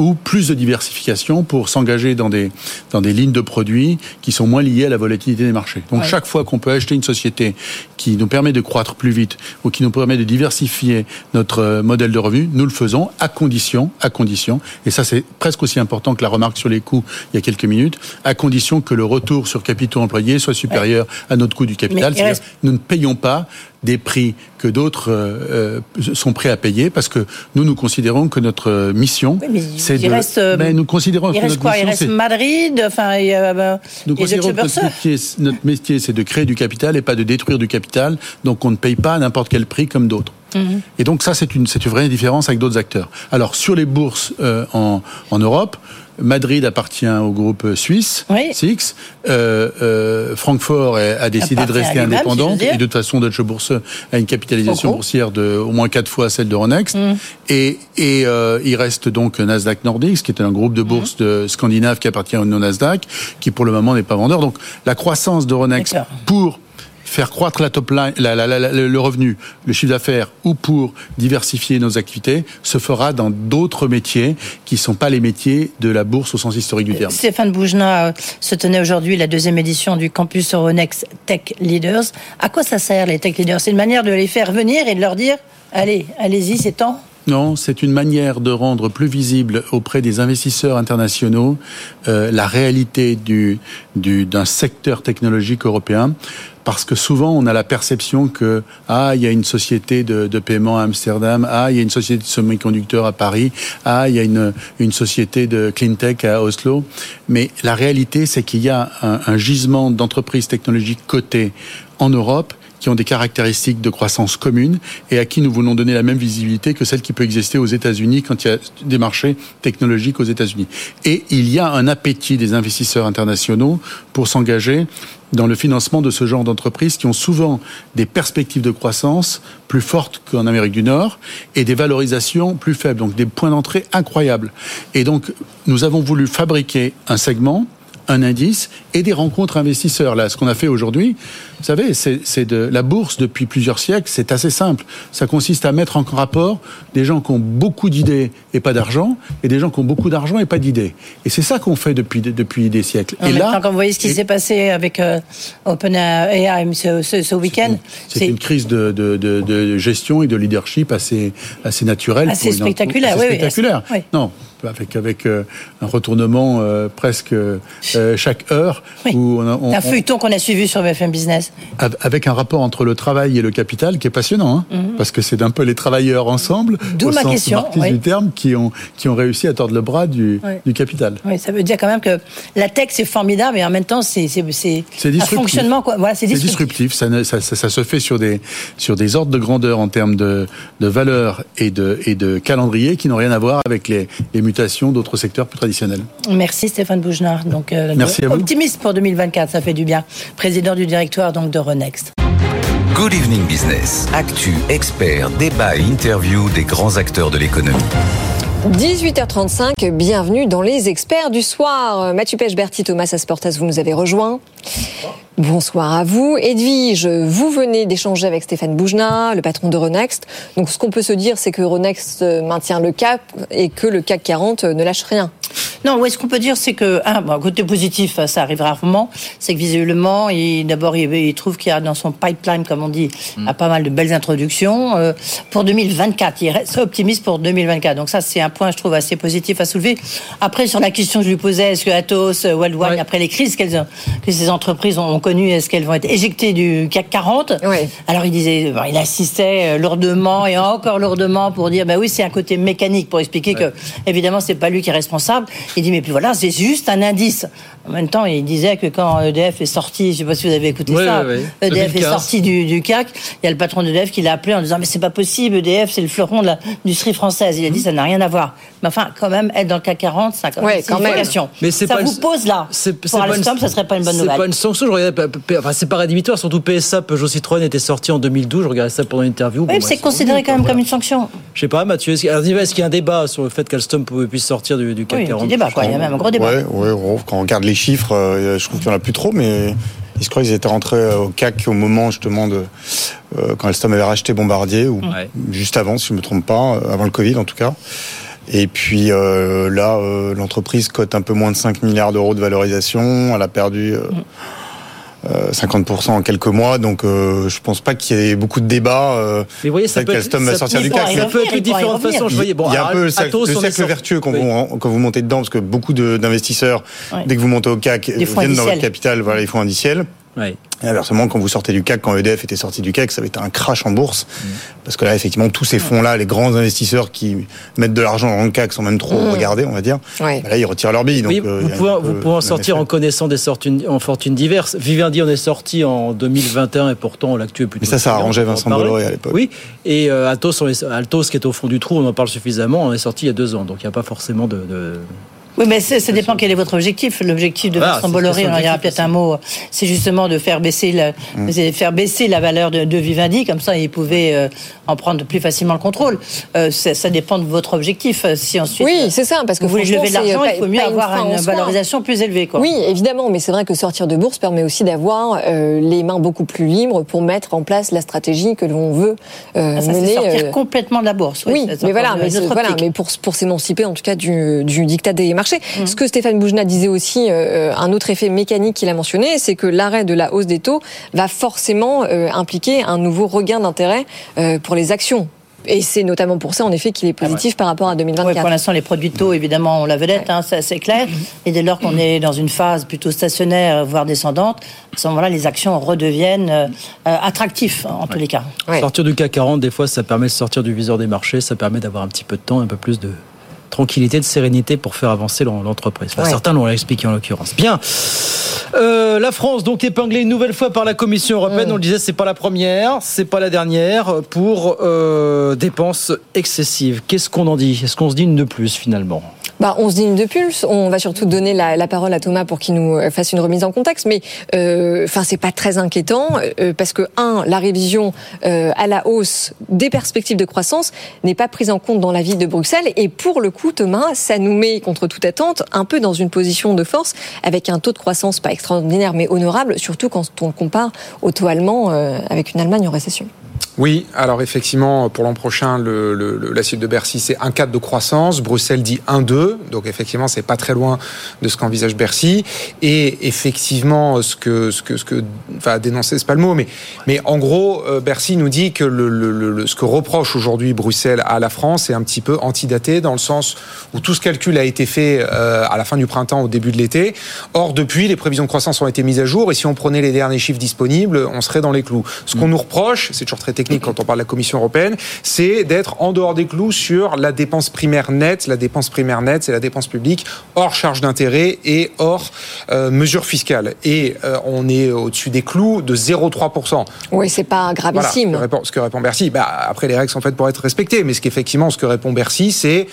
ou plus de diversification pour s'engager dans des, dans des lignes de produits qui sont moins liées à la volatilité des marchés. Donc chaque fois qu'on peut acheter une société qui nous permet de croître plus vite ou qui nous permet de diversifier notre euh, modèle de revenu, nous le faisons à condition, à condition, et ça c'est presque aussi important que la remarque sur les coûts il y a quelques minutes, à condition que le retour sur capitaux employés soit supérieur à notre coût du capital. C'est-à-dire nous ne payons pas des prix que d'autres euh, euh, sont prêts à payer parce que nous nous considérons que notre mission c'est de reste, mais nous considérons il que reste notre quoi? Mission, il reste Madrid enfin il y a, nous considérons que notre métier, notre métier c'est de créer du capital et pas de détruire du capital donc on ne paye pas à n'importe quel prix comme d'autres mhm. Et donc ça, c'est une, c'est une vraie différence avec d'autres acteurs. Alors sur les bourses euh, en, en Europe, Madrid appartient au groupe suisse, Six. Euh, euh, Francfort a décidé de rester indépendante et de toute façon, Deutsche Börse a une capitalisation boursière de au moins quatre fois celle de Ronext. Mm. Et, et euh, il reste donc Nasdaq Nordics, qui est un groupe de bourses mm. de scandinave qui appartient au Nasdaq, qui pour le moment n'est pas vendeur. Donc la croissance de Ronext pour faire croître la top line, le revenu, le chiffre d'affaires, ou pour diversifier nos activités, se fera dans d'autres métiers qui ne sont pas les métiers de la bourse au sens historique du terme. Stéphane Boujna euh, se tenait aujourd'hui la deuxième édition du campus Euronext Tech Leaders. À quoi ça sert les Tech Leaders? C'est une manière de les faire venir et de leur dire allez, allez-y, c'est temps non, c'est une manière de rendre plus visible auprès des investisseurs internationaux euh, la réalité du, du, d'un secteur technologique européen parce que souvent on a la perception que ah il y a une société de, de paiement à Amsterdam, ah il y a une société de semi-conducteurs à Paris, ah il y a une, une société de clean tech à Oslo, mais la réalité c'est qu'il y a un, un gisement d'entreprises technologiques cotées en Europe qui ont des caractéristiques de croissance communes et à qui nous voulons donner la même visibilité que celle qui peut exister aux États-Unis quand il y a des marchés technologiques aux États-Unis. Et il y a un appétit des investisseurs internationaux pour s'engager dans le financement de ce genre d'entreprises qui ont souvent des perspectives de croissance plus fortes qu'en Amérique du Nord et des valorisations plus faibles, donc des points d'entrée incroyables. Et donc, nous avons voulu fabriquer un segment un indice et des rencontres investisseurs. Là, ce qu'on a fait aujourd'hui, vous savez, c'est de la bourse depuis plusieurs siècles. C'est assez simple. Ça consiste à mettre en rapport des gens qui ont beaucoup d'idées et pas d'argent, et des gens qui ont beaucoup d'argent et pas d'idées. Et c'est ça qu'on fait depuis depuis des siècles. et là, quand vous voyez ce qui s'est passé avec euh, OpenAI ce, ce, week-end, c'est une, crise de, de, de, gestion et de leadership assez assez naturelle, assez spectaculaire. oui, spectaculaire. Oui. Non, avec avec euh, un retournement euh, presque euh, chaque heure. Où on un feuilleton qu'on a suivi sur BFM Business. Avec un rapport entre le travail et le capital qui est passionnant, hein, mhm. parce que c'est un peu les travailleurs ensemble, D'où au ma sens question, du terme, qui ont qui ont réussi à tordre le bras du, du capital. Oui, ça veut dire quand même que la tech c'est formidable et en même temps c'est un fonctionnement. Voilà, c'est disruptif. Ça, ça, ça, ça, se fait sur des sur des ordres de grandeur en termes de de valeur et de et de calendrier qui n'ont rien à voir avec les, les d'autres secteurs plus traditionnels. Merci Stéphane Bougenard. Donc, euh, Merci optimiste pour 2024, ça fait du bien. Président du directoire donc de Renext. Good Evening Business. Actu, expert, débat et interview des grands acteurs de l'économie. 18h35, bienvenue dans les experts du soir. Mathieu Pechberti, Thomas Asportas, vous nous avez rejoints. Bonsoir à vous. Edwige, vous venez d'échanger avec Stéphane Boujna, le patron de Renext. Donc ce qu'on peut se dire, c'est que Renext maintient le cap et que le CAC 40 ne lâche rien. Non, ouais, ce qu'on peut dire, c'est que, un, bon, côté positif, ça arrive rarement, c'est que visiblement, d'abord, il, il, trouve qu'il y a dans son pipeline, comme on dit, mm. pas mal de belles introductions. Euh, pour 2024, il reste optimiste pour 2024. Donc ça, c'est un point, je trouve, assez positif à soulever. Après, sur la question que je lui posais, est-ce que Atos, euh, Worldwide, après les crises que ces entreprises ont connues, est-ce qu'elles vont être éjectées du CAC 40 Alors il disait, il assistait euh, lourdement et encore lourdement pour dire, bah oui, c'est un côté mécanique, pour expliquer que, évidemment, c'est pas lui qui est responsable. Il dit, mais puis voilà, c'est juste un indice. En même temps, il disait que quand EDF est sorti, je ne sais pas si vous avez écouté ça, EDF est sorti du, CAC, il y a le patron d'EDF qui l'a appelé en disant, mais c'est pas possible, EDF, c'est le fleuron de l'industrie française. Il a dit, ça n'a rien à voir. Mais enfin, quand même, être dans le CAC 40, ça a quand même une Mais ça vous pose là. Pour Alstom, ça serait pas une bonne nouvelle. C'est pas une sanction, je regardais, enfin, c'est pas rédhibitoire, surtout PSA, Peugeot Citroën était sorti en 2012, je regardais ça pendant l'interview. Oui, c'est considéré quand même comme une sanction. Je sais pas, Mathieu, est-ce qu'il y a un débat sur le fait qu'Alstom puisse sortir du, CAC 40 il y a même un gros débat. quand on regarde les chiffres, euh, je trouve qu'il n'y en a plus trop, mais je crois qu'ils étaient rentrés au CAC au moment justement de euh, quand Alstom avait racheté Bombardier, ou juste avant, si je ne me trompe pas, euh, avant le Covid en tout cas. Et puis là, l'entreprise cote un peu moins de 5 milliards d'euros de valorisation. Elle a perdu. Mm. 50% euh, en quelques mois, donc euh, je pense pas qu'il y ait beaucoup de débats. Euh, mais vous voyez, ça peut, être, va sortir du CAC. Ça peut être de différentes façons. Je voyais, bon, il y a un peu le cercle, vertueux quand, vous, quand vous montez dedans, parce que beaucoup d'investisseurs, dès que vous montez au CAC, viennent dans votre capital, voilà, ils font indiciel. Et inversement, quand vous sortez du CAC, quand EDF était sorti du CAC, ça avait été un crash en bourse. Mm. Parce que là, effectivement, tous ces fonds-là, les grands investisseurs qui mettent de l'argent dans le CAC sans même trop mm. regarder, on va dire, bah là, ils retirent leur bille. Donc, euh, vous, pouvez, en sortir en connaissant des sortes en fortunes diverses. Vivendi en est sorti en 2021 et pourtant l'actu est plutôt. Mais ça, ça arrangeait Vincent Bolloré à l'époque. Oui. Et euh, Atos, Altos, qui est au fond du trou, on en parle suffisamment, on est sorti il y a deux ans. Donc il n'y a pas forcément de oui, mais ça dépend quel est votre objectif. L'objectif de Vincent Bolloré, on en dira peut-être un mot, c'est justement de faire baisser la, mm. faire baisser la valeur de, Vivendi, comme ça il pouvait euh, en prendre plus facilement le contrôle. Euh, ça, dépend de votre objectif. Si ensuite oui, c'est ça, parce que vous voulez lever de l'argent, il faut mieux avoir une, valorisation plus élevée. Quoi. Oui, évidemment, mais c'est vrai que sortir de bourse permet aussi d'avoir euh, les mains beaucoup plus libres pour mettre en place la stratégie que l'on veut ah, ça, mener. Sortir complètement de la bourse. Oui, mais voilà, mais, voilà, mais pour, pour s'émanciper en tout cas du, du dictat des marchés. Mm. Ce que Stéphane Boujna disait aussi, euh, un autre effet mécanique qu'il a mentionné, c'est que l'arrêt de la hausse des taux va forcément euh, impliquer un nouveau regain d'intérêt euh, pour les actions. Et c'est notamment pour ça, en effet, qu'il est positif par rapport à 2024. pour l'instant, les produits de taux, évidemment, on la vedette, hein, c'est clair. Et dès lors qu'on est dans une phase plutôt stationnaire, voire descendante, à ce moment-là, les actions redeviennent attractives, en tous les cas. Sortir du CAC 40, des fois, ça permet de sortir du viseur des marchés, ça permet d'avoir un petit peu de temps, un peu plus de, tranquillité, de sérénité pour faire avancer l'entreprise. Certains l'ont expliqué en l'occurrence. Bien. Euh, la France, donc épinglée une nouvelle fois par la Commission européenne. Mm. On le disait, c'est pas la première, c'est pas la dernière pour euh, dépenses excessives. Qu'est-ce qu'on en dit? Est-ce qu'on se dit une de plus finalement? Bah, on se dit une de pulse. On va surtout donner la, la, parole à Thomas pour qu'il nous euh, fasse une remise en contexte. Mais euh, enfin, c'est pas très inquiétant euh, parce que un, la révision euh, à la hausse des perspectives de croissance n'est pas prise en compte dans la vie de Bruxelles. Et pour le coup, Thomas, ça nous met contre toute attente un peu dans une position de force avec un taux de croissance pas extraordinaire mais honorable, surtout quand on compare au taux allemand avec une Allemagne en récession. Oui, alors effectivement, pour l'an prochain, le, le, la de Bercy, c'est un 4 de croissance. Bruxelles dit 1-2. Donc effectivement, c'est pas très loin de ce qu'envisage Bercy. Et effectivement, ce que, ce que, ce que, enfin, dénoncer, c'est pas le mot, mais, mais en gros, euh, Bercy nous dit que le, le ce que reproche aujourd'hui Bruxelles à la France est un petit peu antidaté dans le sens où tout ce calcul a été fait euh, à la fin du printemps, au début de l'été. Or, depuis, les prévisions de croissance ont été mises à jour et si on prenait les derniers chiffres disponibles, on serait dans les clous. Ce qu'on nous reproche, c'est toujours très technique quand on parle de la Commission européenne, c'est d'être en dehors des clous sur la dépense primaire nette. La dépense primaire nette, c'est la dépense publique hors charge d'intérêt et hors euh, mesures fiscales. Et euh, on est au-dessus des clous de 0,3%. Oui, c'est pas gravissime. ce, que répond, Bercy, bah, après les règles sont faites pour être respectées, mais ce qu'effectivement, ce que répond Bercy, c'est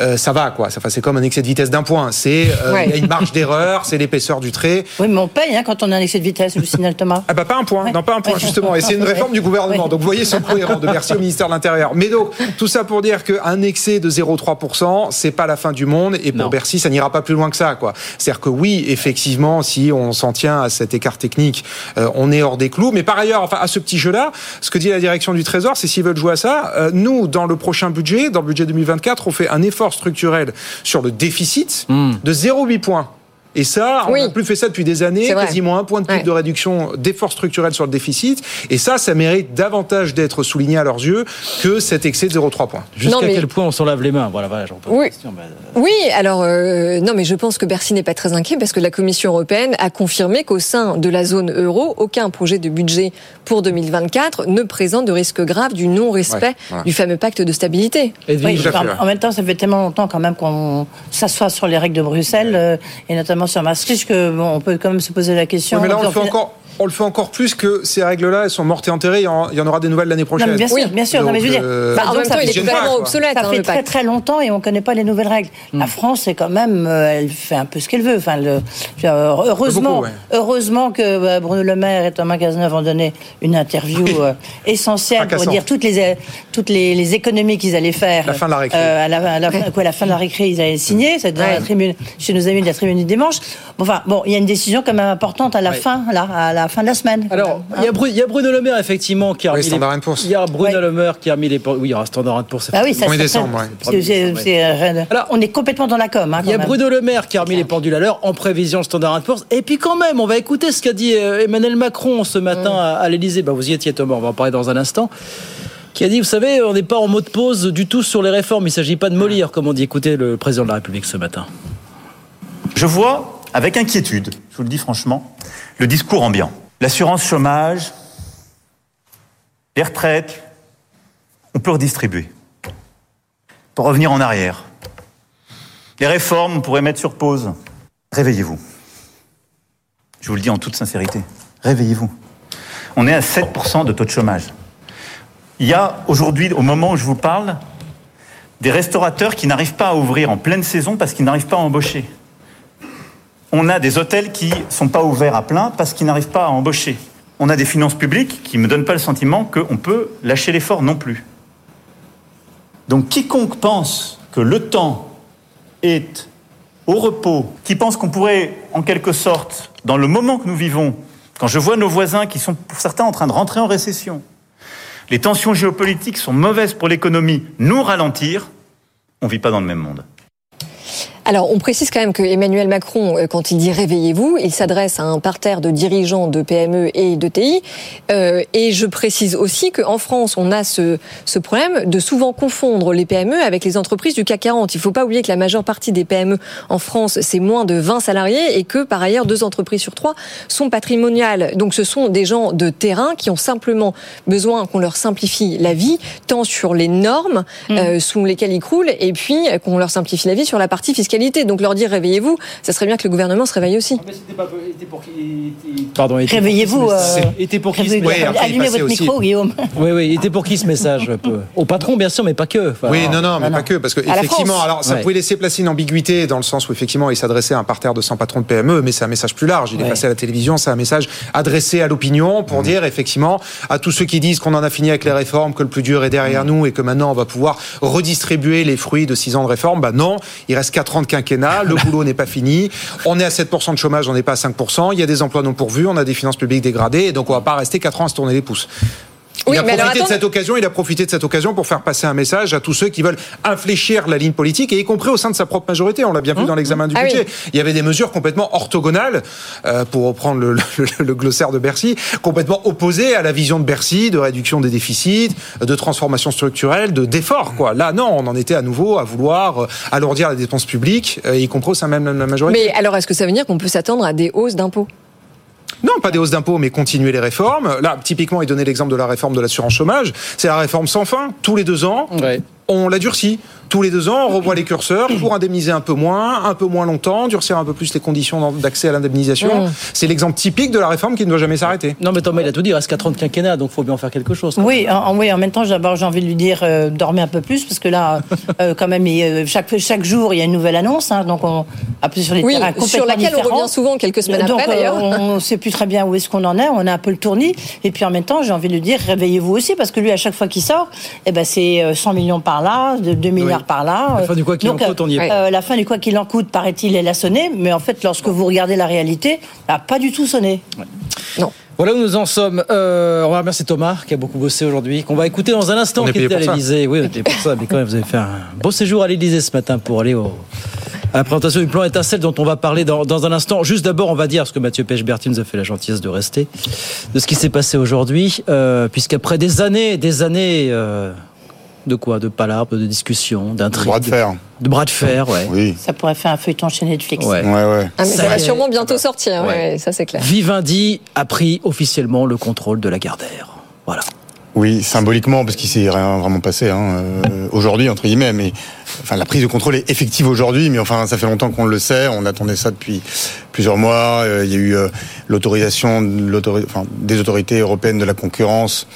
euh, ça va quoi. c'est comme un excès de vitesse d'un point. C'est euh, il y a une marge d'erreur, c'est l'épaisseur du trait. Oui, mais on paye hein, quand on a un excès de vitesse, le signal Thomas. Ah bah pas un point, non pas un point justement. Et c'est une réforme du gouvernement. Donc vous voyez ce cohérent de Bercy au ministère de l'Intérieur. Mais donc, tout ça pour dire qu'un excès de 0,3%, c'est pas la fin du monde. Et pour Bercy, ça n'ira pas plus loin que ça, quoi. C'est-à-dire que oui, effectivement, si on s'en tient à cet écart technique, euh, on est hors des clous. Mais par ailleurs, enfin, à ce petit jeu-là, ce que dit la direction du Trésor, c'est s'ils veulent jouer à ça, euh, nous, dans le prochain budget, dans le budget 2024, on fait un effort structurel sur le déficit de 0,8 points. Et ça, on n'a plus fait ça depuis des années, quasiment un point de plus de réduction d'efforts structurels sur le déficit. Et ça, ça mérite davantage d'être souligné à leurs yeux que cet excès de 0,3 points. Jusqu'à mais- quel point on s'en lave les mains? Voilà, voilà, j'en pose Oui. question. bah, Oui, alors euh, non, mais je pense que Bercy n'est pas très inquiet parce que la Commission européenne a confirmé qu'au sein de la zone euro, aucun projet de budget pour 2024 ne présente de risque grave du non-respect Ouais, ouais. du fameux pacte de stabilité. Oui, en, en même temps, ça fait tellement longtemps quand même qu'on s'assoit sur les règles de Bruxelles euh, et notamment sur Maastricht que bon, on peut quand même se poser la question. Oui, mais là, on le en fait encore. On le fait encore plus que ces règles-là, elles sont mortes et enterrées. Il y en, aura des nouvelles l'année prochaine. Non, bien sûr, bien sûr. non, mais je veux dire, euh, bah, en donc même ça temps, il est fait- complètement obsolète, Ça hein, fait très très longtemps et on ne connaît pas les nouvelles règles. La France, c'est quand même, euh, elle fait un peu ce qu'elle veut. Enfin, le, heureusement, Beaucoup, ouais. heureusement que euh, Bruno Le Maire et Thomas Cazeneuve ont donné une interview euh, essentielle pour dire toutes les toutes les, les économies qu'ils allaient faire. La fin de la récré. euh, à, la, à la fin- quoi, à la fin de la récré, ils allaient signer. C'est dans la tribune, chez nos amis de la tribune du dimanche. Bon, Enfin, bon, il y a une décision quand même importante à la fin, là, à la fin de la semaine. Alors, il y, a Bru- il y a Bruno Le Maire, effectivement, qui a Oui, remis les- Standard Poor's. Il y a Bruno Le Maire qui a remis les... Oui, il y aura Standard Poor's. Bah oui, ça, Premier ça- décembre, euh, on est complètement dans la com. Hein, Il y a même. Bruno Le Maire qui a remis les pendules à l'heure en prévision Standard Poor's. Et puis quand même, on va écouter ce qu'a dit euh, Emmanuel Macron ce matin à, à l'Elysée. Bah, vous y étiez Thomas, on va en parler dans un instant. Qui a dit, vous savez, on n'est pas en mode pause du tout sur les réformes. Il ne s'agit pas de mollir, comme on dit. Écoutez le président de la République ce matin. Je vois avec inquiétude, je vous le dis franchement, le discours ambiant. L'assurance chômage, les retraites, on peut redistribuer. Pour revenir en arrière. Les réformes, on pourrait mettre sur pause. Réveillez-vous. Je vous le dis en toute sincérité. Réveillez-vous. On est à 7% de taux de chômage. Il y a aujourd'hui, au moment où je vous parle, des restaurateurs qui n'arrivent pas à ouvrir en pleine saison parce qu'ils n'arrivent pas à embaucher. On a des hôtels qui sont pas ouverts à plein parce qu'ils n'arrivent pas à embaucher. On a des finances publiques qui ne me donnent pas le sentiment qu'on peut lâcher l'effort non plus. Donc quiconque pense que le temps est au repos, qui pense qu'on pourrait, en quelque sorte, dans le moment que nous vivons, quand je vois nos voisins qui sont pour certains en train de rentrer en récession, les tensions géopolitiques sont mauvaises pour l'économie, nous ralentir, on vit pas dans le même monde. Alors, on précise quand même que Emmanuel Macron, euh, quand il dit réveillez-vous, il s'adresse à un parterre de dirigeants de PME et de TI. Euh, et je précise aussi qu'en France, on a ce, ce problème de souvent confondre les PME avec les entreprises du CAC 40. Il ne faut pas oublier que la majeure partie des PME en France, c'est moins de 20 salariés et que par ailleurs, deux entreprises sur trois sont patrimoniales. Donc, ce sont des gens de terrain qui ont simplement besoin qu'on leur simplifie la vie, tant sur les normes euh, sous lesquelles ils croulent, et puis euh, qu'on leur simplifie la vie sur la partie fiscalité. Donc, leur dire réveillez-vous, ça serait bien que le gouvernement se réveille aussi. Pardon, était pour Réveillez-vous, euh, était pour qui il Allumez votre aussi. micro, Guillaume. Oui, oui, était pour qui ce message Au patron, bien sûr, mais pas que. Enfin, Oui, non, non, mais pas que, parce que effectivement, alors ça Ouais. pouvait laisser placer une ambiguïté dans le sens où effectivement il s'adressait à un parterre de 100 patrons de PME, mais c'est un message plus large. Il est passé à la télévision, c'est un message adressé à l'opinion pour dire effectivement à tous ceux qui disent qu'on en a fini avec les réformes, que le plus dur est derrière nous et que maintenant on va pouvoir redistribuer les fruits de six ans de réformes. Bah non, il reste quatre ans de quinquennat, le boulot n'est pas fini, on est à 7% de chômage, on n'est pas à 5%, il y a des emplois non pourvus, on a des finances publiques dégradées, et donc on va pas rester quatre ans à se tourner les pouces. Oui, il a profité de cette occasion, il a profité de cette occasion pour faire passer un message à tous ceux qui veulent infléchir la ligne politique, et y compris au sein de sa propre majorité. On l'a bien vu dans l'examen du Ah budget. oui. Il y avait des mesures complètement orthogonales, euh, pour reprendre le, le- le glossaire de Bercy, complètement opposées à la vision de Bercy de réduction des déficits, de transformation structurelle, de d'efforts. Quoi. Là, non, on en était à nouveau à vouloir euh, alourdir la dépense publique, euh, y compris au sein même de la majorité. Mais alors, est-ce que ça veut dire qu'on peut s'attendre à des hausses d'impôts? Non, pas des hausses d'impôts, mais continuer les réformes. Là, typiquement, il donnait l'exemple de la réforme de l'assurance chômage. C'est la réforme sans fin. Tous les deux ans, on la durcit. Tous les deux ans, on revoit les curseurs pour indemniser un peu moins, un peu moins longtemps, durcir un peu plus les conditions d'accès à l'indemnisation. C'est l'exemple typique de la réforme qui ne doit jamais s'arrêter. Non, mais Thomas, il a tout dit, il reste 4 ans de quinquennat, donc il faut bien en faire quelque chose. Oui, en, oui, en même temps, d'abord, j'ai envie de lui dire euh, dormez un peu plus, parce que là, euh, quand même, il, euh, chaque, chaque jour, il y a une nouvelle annonce, hein, donc on appuie sur les Oui, terrains sur complètement laquelle on revient souvent quelques semaines donc, après, d'ailleurs. euh, on ne sait plus très bien où est-ce qu'on en est, on a un peu le tournis. Et puis en même temps, j'ai envie de lui dire réveillez-vous aussi, parce que lui, à chaque fois qu'il sort, eh ben, c'est euh, 100 millions par là, de 2 milliards par là. La fin du quoi qu'il en Donc, coûte, on y est. euh, la fin du quoi qu'il en coûte, paraît-il, elle a sonné, mais en fait, lorsque vous regardez la réalité, elle n'a pas du tout sonné. Voilà où nous en sommes. Euh, on va remercier Thomas qui a beaucoup bossé aujourd'hui, qu'on va écouter dans un instant, On qui était à l'Elysée. Oui, on était pour ça, mais quand même, vous avez fait un beau séjour à l'Elysée ce matin pour aller au, à la présentation du plan étincelle dont on va parler dans, dans un instant. Juste d'abord, on va dire, ce que Mathieu Pechberti nous a fait la gentillesse de rester, de ce qui s'est passé aujourd'hui, euh, puisqu'après des années, des années euh, de quoi De palabres, de discussions, d'intrigues. Bras de fer. De bras de fer, ouais. Oui. Ça pourrait faire un feuilleton chez Netflix. Ouais. Ouais, ouais. Ah, mais Ça ça va sûrement bientôt sortir, Ouais. ouais, ça c'est clair. Vivendi a pris officiellement le contrôle de la Gardère. Voilà. Oui, symboliquement, parce qu'il s'est rien vraiment passé hein, euh, aujourd'hui, entre guillemets. Mais enfin, la prise de contrôle est effective aujourd'hui, mais enfin, ça fait longtemps qu'on le sait. On attendait ça depuis plusieurs mois. Euh, il y a eu euh, l'autorisation de enfin, des autorités européennes de la concurrence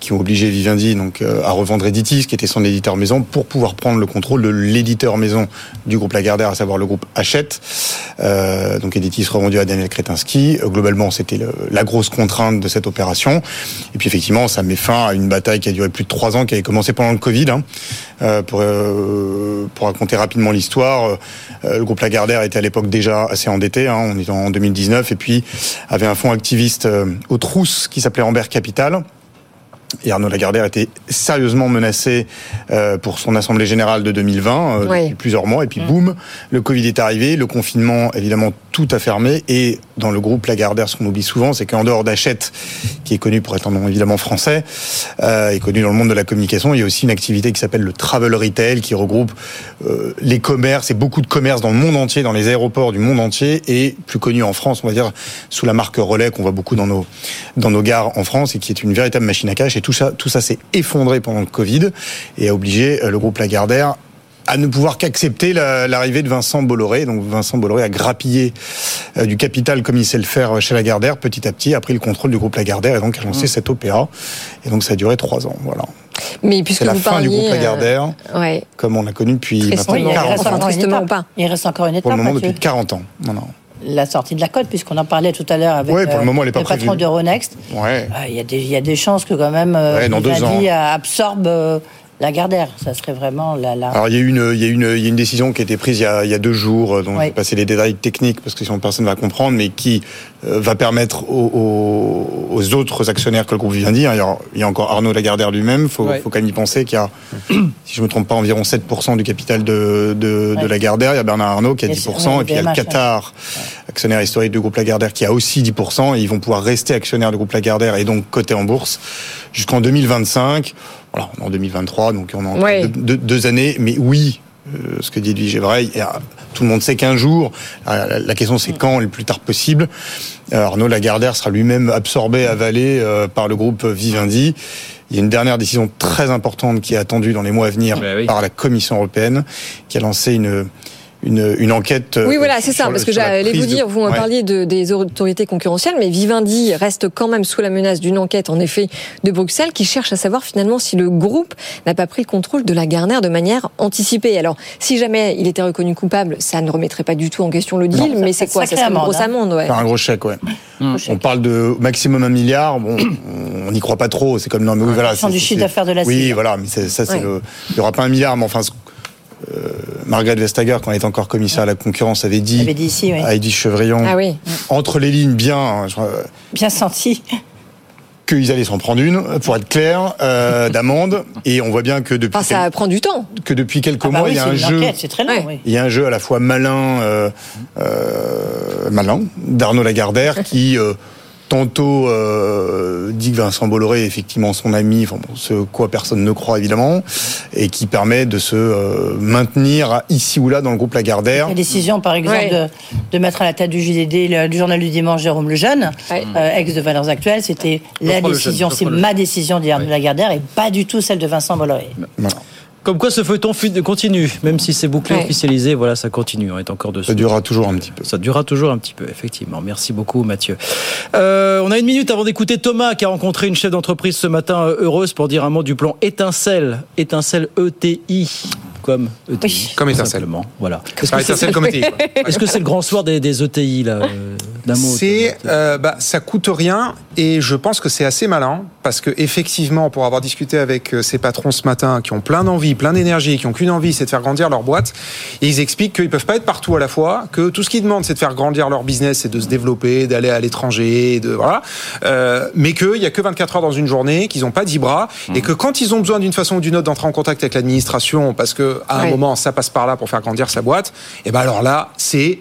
qui ont obligé Vivendi donc euh, à revendre Editis, qui était son éditeur maison, pour pouvoir prendre le contrôle de l'éditeur maison du groupe Lagardère, à savoir le groupe Hachette. Euh, donc Editis revendu à Daniel Kretinsky. Euh, globalement, c'était la grosse contrainte de cette opération. Et puis effectivement, ça met fin à une bataille qui a duré plus de trois ans, qui avait commencé pendant le Covid. hein. Euh, pour, euh, pour raconter rapidement l'histoire, euh, le groupe Lagardère était à l'époque déjà assez endetté. Hein, on est en 2019, et puis avait un fonds activiste aux trousses qui s'appelait Amber Capital. Et Arnaud Lagardère était sérieusement menacé euh, pour son assemblée générale de 2020 euh, Oui. depuis plusieurs mois. Et puis boum, le Covid est arrivé, le confinement évidemment tout a fermé. Et dans le groupe Lagardère, ce qu'on oublie souvent, c'est qu'en dehors d'Hachette, qui est connu pour être un nom évidemment français, euh, est connu dans le monde de la communication, il y a aussi une activité qui s'appelle le travel retail, qui regroupe euh, les commerces et beaucoup de commerces dans le monde entier, dans les aéroports du monde entier, et plus connu en France, on va dire sous la marque Relais qu'on voit beaucoup dans nos dans nos gares en France et qui est une véritable machine à cash. Et tout ça, tout ça s'est effondré pendant le Covid et a obligé euh, le groupe Lagardère à ne pouvoir qu'accepter la- l'arrivée de Vincent Bolloré. Donc Vincent Bolloré a grappillé euh, du capital comme il sait le faire chez Lagardère petit à petit, a pris le contrôle du groupe Lagardère et donc a lancé cette opéra. Et donc ça a duré trois ans. Voilà. Mais puisque C'est la vous fin parliez, du groupe euh, Lagardère, ouais, comme on l'a connu depuis maintenant Oui, il 40 reste ans. encore une Tristement étape. ou pas Il reste encore une étape, Pour le moment, Mathieu. depuis 40 ans. Non, non. La sortie de la cote, puisqu'on en parlait tout à l'heure avec Ouais, pour le moment, elle est pas le patron d'Euronext. Ouais. Euh, Il y, a des- il y a des chances que quand même euh, Ouais, dans deux Vivendi ans. absorbe euh, la Gardère. Ça serait vraiment la... la... Alors il y a eu une, il y a une, il y a une décision qui a été prise il y a, il y a deux jours, euh, Oui. vais passer les détails techniques parce que sinon personne ne va comprendre, mais qui euh, va permettre aux, aux- aux autres actionnaires que le groupe il y a, il y a encore Arnaud Lagardère lui-même, faut, Ouais. faut quand même y penser qu'il y a, si je me trompe pas, environ 7% du capital de, de, de Ouais. Lagardère, il y a Bernard Arnault qui a Et 10%, c'est- ouais, et puis il y a le Qatar, actionnaire historique du groupe Lagardère, qui a aussi 10%, et ils vont pouvoir rester actionnaires du groupe Lagardère et donc cotés en bourse jusqu'en 2025. Voilà, on est en 2023, donc on a Ouais. deux, deux- deux années. Mais oui, euh, ce que dit Edwige est vrai. il y a- tout le monde sait qu'un jour. euh, La, la question, c'est quand, le plus tard possible. Euh, Arnaud Lagardère sera lui-même absorbé, avalé euh, par le groupe Vivendi. Il y a une dernière décision très importante qui est attendue dans les mois à venir oui. par la Commission européenne, qui a lancé une une, une enquête. euh, Oui, voilà, c'est ça, le- parce que j'allais vous de- dire, vous me Ouais. parliez de, des autorités concurrentielles, mais Vivendi reste quand même sous la menace d'une enquête, en effet, de Bruxelles, qui cherche à savoir finalement si le groupe n'a pas pris le contrôle de la Garner de manière anticipée. Alors, si jamais il était reconnu coupable, ça ne remettrait pas du tout en question le deal, Non, mais c'est quoi? Ça serait une amende, grosse hein. amende, ouais. Faire un gros chèque, ouais. On parle de maximum un milliard. Bon, on n'y croit pas trop. C'est comme non, mais oui, voilà. fonction c'est- du chiffre d'affaires de la Oui, voilà. Mais ça, c'est Ouais. le. Il n'y aura pas un milliard, mais enfin. Euh, Margaret Vestager, quand elle était encore commissaire à la concurrence, avait dit, J'avais dit ici, oui. à Edith Chevrillon, Ah oui. entre les lignes, bien, hein, euh, Bien senti. qu'ils allaient s'en prendre une, pour être clair, euh, d'amende. Et on voit bien que depuis, Enfin, ça prend du temps. que depuis quelques Ah bah mois, oui, il y a un jeu. très long, Ouais. Il y a un jeu à la fois malin, euh, euh, malin d'Arnaud Lagardère qui tantôt euh, dit que Vincent Bolloré est effectivement son ami, enfin, bon, ce quoi personne ne croit évidemment, et qui permet de se euh, maintenir ici ou là dans le groupe Lagardère. La décision, par exemple, Ouais. de, de mettre à la tête du JDD, le- du journal du dimanche, Jérôme Lejeune, Ouais. euh, ex de Valeurs Actuelles, c'était la décision, c'est ma décision d'Arnaud Lagardère et pas du tout celle de Vincent Bolloré. Voilà. Comme quoi ce feuilleton continue, même si c'est bouclé, Ouais. officialisé, voilà, ça continue, on est encore dessus. Ça durera toujours un petit peu. Ça durera toujours un petit peu, effectivement. Merci beaucoup, Mathieu. Euh, on a une minute avant d'écouter Thomas, qui a rencontré une chef d'entreprise ce matin, euh, heureuse, pour dire un mot du plan Étincelle. Étincelle ETI. Comme ETI. Comme tout Étincelle. Voilà. Est-ce Ah, que c'est comme quoi. est-ce que c'est le grand soir des, des ETI, là euh, D'un mot C'est, euh, bah, ça coûte rien et je pense que c'est assez malin parce que effectivement, pour avoir discuté avec ces patrons ce matin, qui ont plein d'envie, plein d'énergie, qui ont qu'une envie, c'est de faire grandir leur boîte, et ils expliquent qu'ils peuvent pas être partout à la fois, que tout ce qu'ils demandent, c'est de faire grandir leur business, c'est de se développer, d'aller à l'étranger, de voilà, euh, mais qu'il y a que 24 heures dans une journée, qu'ils n'ont pas 10 bras, et que quand ils ont besoin d'une façon ou d'une autre d'entrer en contact avec l'administration, parce que à un moment ça passe par là pour faire grandir sa boîte, et ben alors là, c'est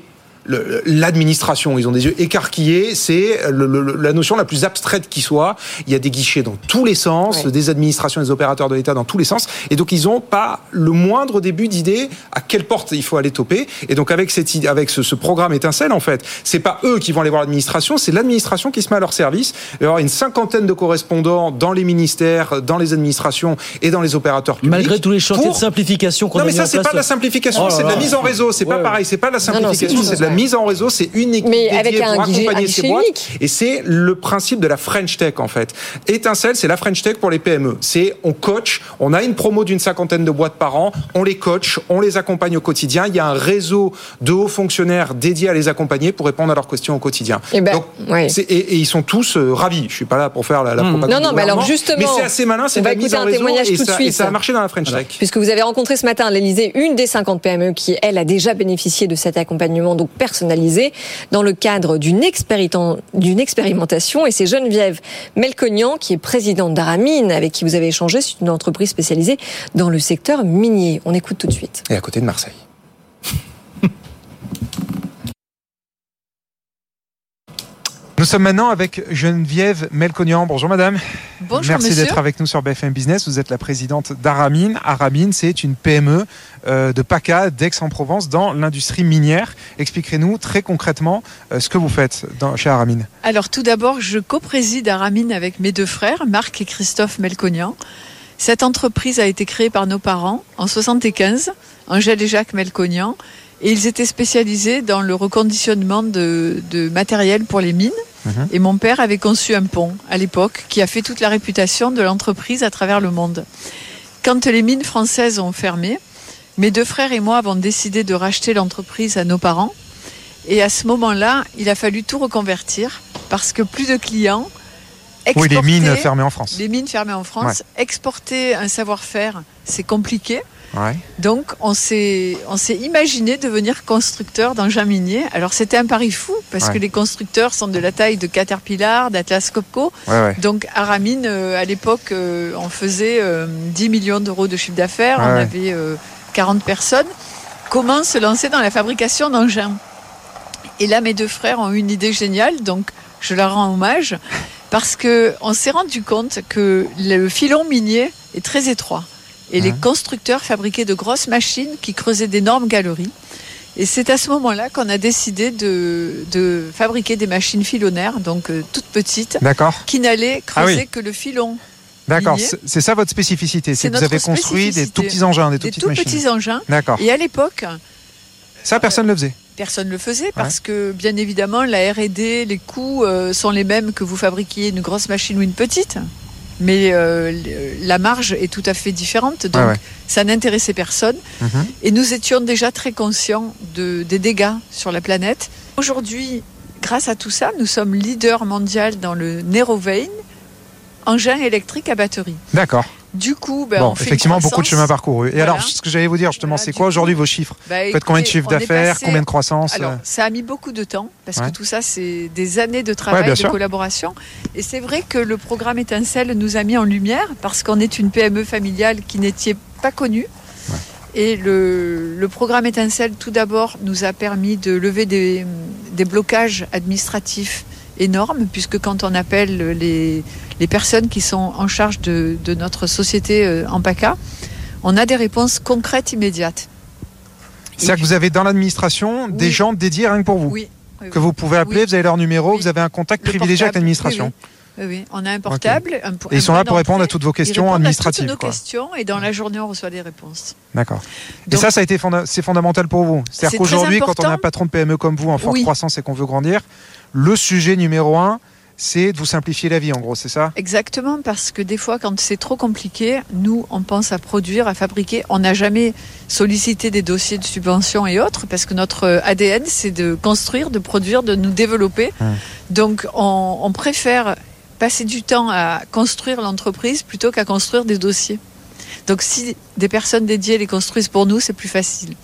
l'administration. Ils ont des yeux écarquillés. C'est le- le- la notion la plus abstraite qui soit. Il y a des guichets dans tous les sens, Ouais. des administrations, des opérateurs de l'État dans tous les sens. Et donc, ils n'ont pas le moindre début d'idée à quelle porte il faut aller toper. Et donc, avec, cette, idée- avec ce, ce programme étincelle, en fait, c'est pas eux qui vont aller voir l'administration, c'est l'administration qui se met à leur service. Il va y avoir une cinquantaine de correspondants dans les ministères, dans les administrations et dans les opérateurs publics. Malgré tous les chantiers pour- de simplification qu'on non a mais mis ça c'est pas de la simplification, Oh c'est de la mise en réseau, c'est pas Ouais. pareil, c'est pas de la non, simplification, c'est de la mise en réseau, c'est une équipe Mais dédiée avec un pour accompagner ces boîtes. unique. Et c'est le principe de la French Tech en fait. Étincelle, c'est la French Tech pour les PME. C'est on coach, on a une promo d'une cinquantaine de boîtes par an, on les coach, on les accompagne au quotidien. Il y a un réseau de hauts fonctionnaires dédiés à les accompagner pour répondre à leurs questions au quotidien. Eh ben, Donc, ouais. c'est- et, et ils sont tous euh, ravis. Je suis pas là pour faire la, la propagande. Non, non, mais alors justement, mais c'est assez malin, c'est la mise en un réseau témoignage et tout de ça, et suite. ça a marché dans la French Tech. Puisque vous avez rencontré ce matin à l'Elysée une des 50 PME qui, elle, a déjà bénéficié de cet accompagnement donc personnalisé dans le cadre d'une expérimentation. Et c'est Geneviève Melcognan, qui est présidente d'Aramine, avec qui vous avez échangé. C'est une entreprise spécialisée dans le secteur minier. On écoute tout de suite. Et à côté de Marseille. Nous sommes maintenant avec Geneviève Melcognan. Bonjour madame. Bonjour Merci monsieur. d'être avec nous sur BFM Business. Vous êtes la présidente d'Aramine. Aramine, c'est une PME euh, de PACA, d'Aix-en-Provence, dans l'industrie minière. Expliquez-nous très concrètement euh, ce que vous faites dans- chez Aramine. Alors tout d'abord, je co-préside Aramine avec mes deux frères, Marc et Christophe Melconian. Cette entreprise a été créée par nos parents en 75, Angèle et Jacques Melconian, et ils étaient spécialisés dans le reconditionnement de, de matériel pour les mines. Mhm. Et mon père avait conçu un pont à l'époque qui a fait toute la réputation de l'entreprise à travers le monde. Quand les mines françaises ont fermé, mes deux frères et moi avons décidé de racheter l'entreprise à nos parents. Et à ce moment-là, il a fallu tout reconvertir parce que plus de clients. Oui, les exporter- mines fermées en France. Les mines fermées en France. Exporter un savoir-faire, c'est compliqué. Ouais. Donc, on s'est, imaginé devenir constructeur d'engins miniers. Alors, c'était un pari fou, parce Ouais. que les constructeurs sont de la taille de Caterpillar, d'Atlas Copco. Ouais. Donc, Aramine, euh, à l'époque, euh, on faisait euh, 10 millions d'euros de chiffre d'affaires, on avait euh, 40 personnes. Comment se lancer dans la fabrication d'engins? Et là, mes deux frères ont eu une idée géniale, donc je leur rends hommage, parce qu'on s'est rendu compte que le filon minier est très étroit. Et les Mhm. constructeurs fabriquaient de grosses machines qui creusaient d'énormes galeries. Et c'est à ce moment-là qu'on a décidé de, de fabriquer des machines filonnaires, donc euh, toutes petites, qui n'allaient creuser Ah oui. que le filon. D'accord. C'est ça votre spécificité. C'est que vous avez construit des tout petits engins, des, tout Des petites tout machines. petits engins. D'accord. Et à l'époque, Ça, personne ne le faisait. Personne ne le faisait parce que, bien évidemment, la R&D, les coûts euh, sont les mêmes que vous fabriquiez une grosse machine ou une petite. Mais euh, la marge est tout à fait différente, donc ouais. ça n'intéressait personne. Mhm. Et nous étions déjà très conscients de, des dégâts sur la planète. Aujourd'hui, grâce à tout ça, nous sommes leader mondial dans le Nerovein, engin électrique à batterie. D'accord. Du coup, ben, bon, on fait une effectivement, beaucoup de chemin parcouru. Et Voilà. alors, ce que j'allais vous dire justement, c'est quoi aujourd'hui vos chiffres Bah, faites combien de chiffres d'affaires passé- Combien de croissance Alors, ça a mis beaucoup de temps parce Ouais. que tout ça, c'est des années de travail, bien de sûr. collaboration. Et c'est vrai que le programme Étincelle nous a mis en lumière parce qu'on est une PME familiale qui n'était pas connue. Et le, le programme Étincelle, tout d'abord, nous a permis de lever des, des blocages administratifs énormes, puisque quand on appelle les, les personnes qui sont en charge de, de notre société euh, en PACA, on a des réponses concrètes immédiates. C'est-à-dire que vous avez dans l'administration des gens dédiés rien que pour vous Oui. oui, Que vous pouvez appeler, Oui. vous avez leur numéro, vous avez un contact Le privilégié avec l'administration. oui. On a un portable. un- Et ils sont là pour répondre à toutes vos Ils questions à administratives, toutes nos quoi. questions et dans la journée, on reçoit des réponses. D'accord. Et ça, ça a été fonda- c'est fondamental pour vous. C'est C'est-à-dire qu'aujourd'hui, quand on a un patron de PME comme vous en forte croissance et qu'on veut grandir, le sujet numéro un, c'est de vous simplifier la vie, en gros, c'est ça? Exactement, parce que des fois, quand c'est trop compliqué, nous, on pense à produire, à fabriquer. On n'a jamais sollicité des dossiers de subvention et autres, parce que notre euh, ADN, c'est de construire, de produire, de nous développer. Donc, on, on préfère passer du temps à construire l'entreprise plutôt qu'à construire des dossiers. Donc, si des personnes dédiées les construisent pour nous, c'est plus facile.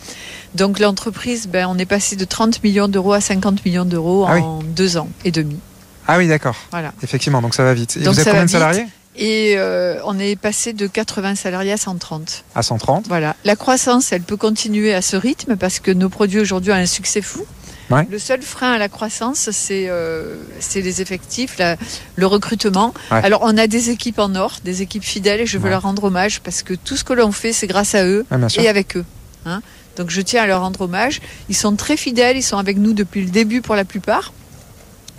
Donc, l'entreprise, ben, on est passé de 30 millions d'euros à 50 millions d'euros Ah oui. en deux ans et demi. Ah oui, d'accord. Voilà. Effectivement, donc ça va vite. Et Donc vous êtes ça combien de salariés. Et euh, on est passé de 80 salariés à 130. À 130. Voilà. La croissance, elle peut continuer à ce rythme parce que nos produits aujourd'hui ont un succès fou. Ouais. Le seul frein à la croissance, c'est euh, les effectifs, la- le recrutement. Ouais. Alors, on a des équipes en or, des équipes fidèles, et je veux Ouais. leur rendre hommage parce que tout ce que l'on fait, c'est grâce à eux et avec eux. hein. Donc, je tiens à leur rendre hommage. Ils sont très fidèles, ils sont avec nous depuis le début pour la plupart.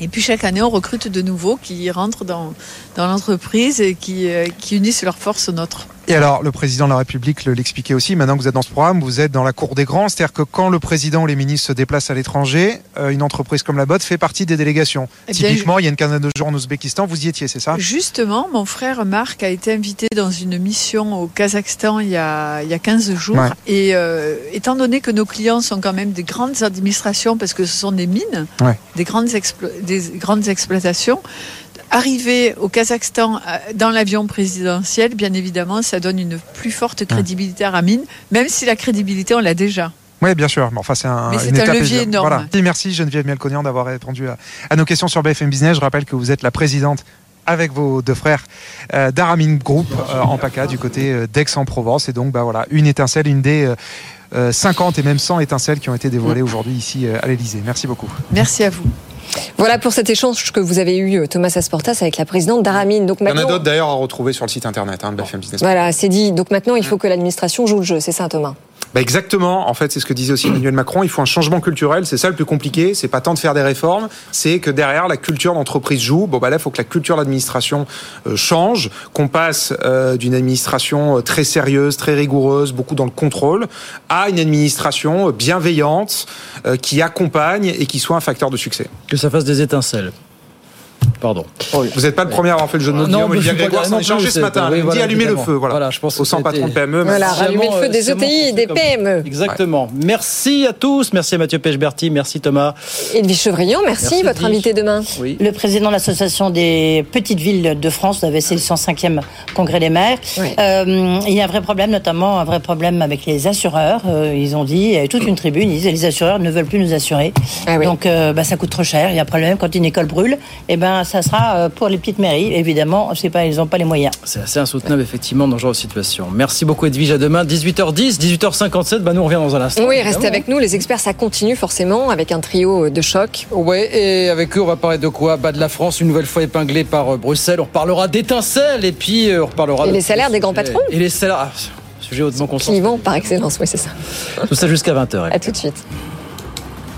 Et puis chaque année, on recrute de nouveaux qui rentrent dans, dans l'entreprise et qui, euh, qui unissent leurs forces aux nôtres. Et alors, le président de la République le- l'expliquait aussi, maintenant que vous êtes dans ce programme, vous êtes dans la cour des grands, c'est-à-dire que quand le président ou les ministres se déplacent à l'étranger, euh, une entreprise comme la BOT fait partie des délégations. Eh bien, Typiquement, il y a une quinzaine de jours en Ouzbékistan, vous y étiez, c'est ça? Justement, mon frère Marc a été invité dans une mission au Kazakhstan il y a, il y a 15 jours. Ouais. Et euh, étant donné que nos clients sont quand même des grandes administrations, parce que ce sont des mines, Ouais. des, grandes des grandes exploitations, arriver au Kazakhstan euh, dans l'avion présidentiel, bien évidemment, ça donne une plus forte crédibilité à Ramine, même si la crédibilité, on l'a déjà. Oui, bien sûr. Enfin, c'est un, Mais c'est un levier énorme. Voilà. Et merci Geneviève Melconian d'avoir répondu à, à nos questions sur BFM Business. Je rappelle que vous êtes la présidente avec vos deux frères euh, d'Aramine Group euh, en PACA du côté euh, d'Aix-en-Provence. Et donc, bah, voilà, une étincelle, une des euh, euh, 50 et même 100 étincelles qui ont été dévoilées aujourd'hui ici à l'Elysée. Merci beaucoup. Merci à vous. Voilà pour cet échange que vous avez eu, euh, Thomas Asportas, avec la présidente d'Aramine. Donc Il y en a maintenant, d'autres d'ailleurs à retrouver sur le site internet hein, de BFM Business. voilà, c'est dit. Donc maintenant, il faut que l'administration joue le jeu. C'est ça, Thomas? Bah exactement. En fait, c'est ce que disait aussi Emmanuel Macron. Il faut un changement culturel. C'est ça le plus compliqué. C'est pas tant de faire des réformes. C'est que derrière, la culture d'entreprise joue. Bon, bah là, il faut que la culture d'administration euh, change. Qu'on passe euh, d'une administration euh, très sérieuse, très rigoureuse, beaucoup dans le contrôle, à une administration bienveillante, qui accompagne et qui soit un facteur de succès. Que ça fasse des étincelles. Pardon. Vous n'êtes pas le premier à avoir fait le jeu de mots. Non, Guillaume Olivier Grégoire s'en non est chargé plus, ce matin. oui, Il dit allumer le feu. Voilà. Voilà, je pense Au que 100 c'était- patrons de PME. Voilà, merci. rallumer le feu des ETI et des. PME. Exactement. Merci à tous. Merci à Mathieu Pechberti. Merci Thomas. Edwige Chevrillon, merci. Merci, Votre invité demain Oui. Le président de l'association des petites villes de France, vous avez c'est le 105e congrès des maires. Euh, il y a un vrai problème, notamment un vrai problème avec les assureurs. Euh, ils ont dit, il y a toute une tribune, ils disent les assureurs ne veulent plus nous assurer. Ah oui. Donc euh, bah, ça coûte trop cher. Il y a un problème quand une école brûle. Et ben ça sera euh, pour les petites mairies. Évidemment, c'est pas, ils n'ont pas les moyens. C'est assez insoutenable, effectivement, dans ce genre de situation. Merci beaucoup, Edwige. À demain, 18h10, 18h57. Bah, nous, on revient dans un instant. Oui, évidemment. restez avec nous. Les experts, ça continue forcément avec un trio de choc. Ouais, et avec eux, on va parler de quoi? Bas de la France, une nouvelle fois épinglée par euh, Bruxelles. On reparlera d'étincelles et puis euh, on reparlera Et de les salaires des grands patrons Et les salaires. ah, sujet hautement consensuel. Clivant par excellence, oui, c'est ça. Tout ça jusqu'à 20h. À tout de suite.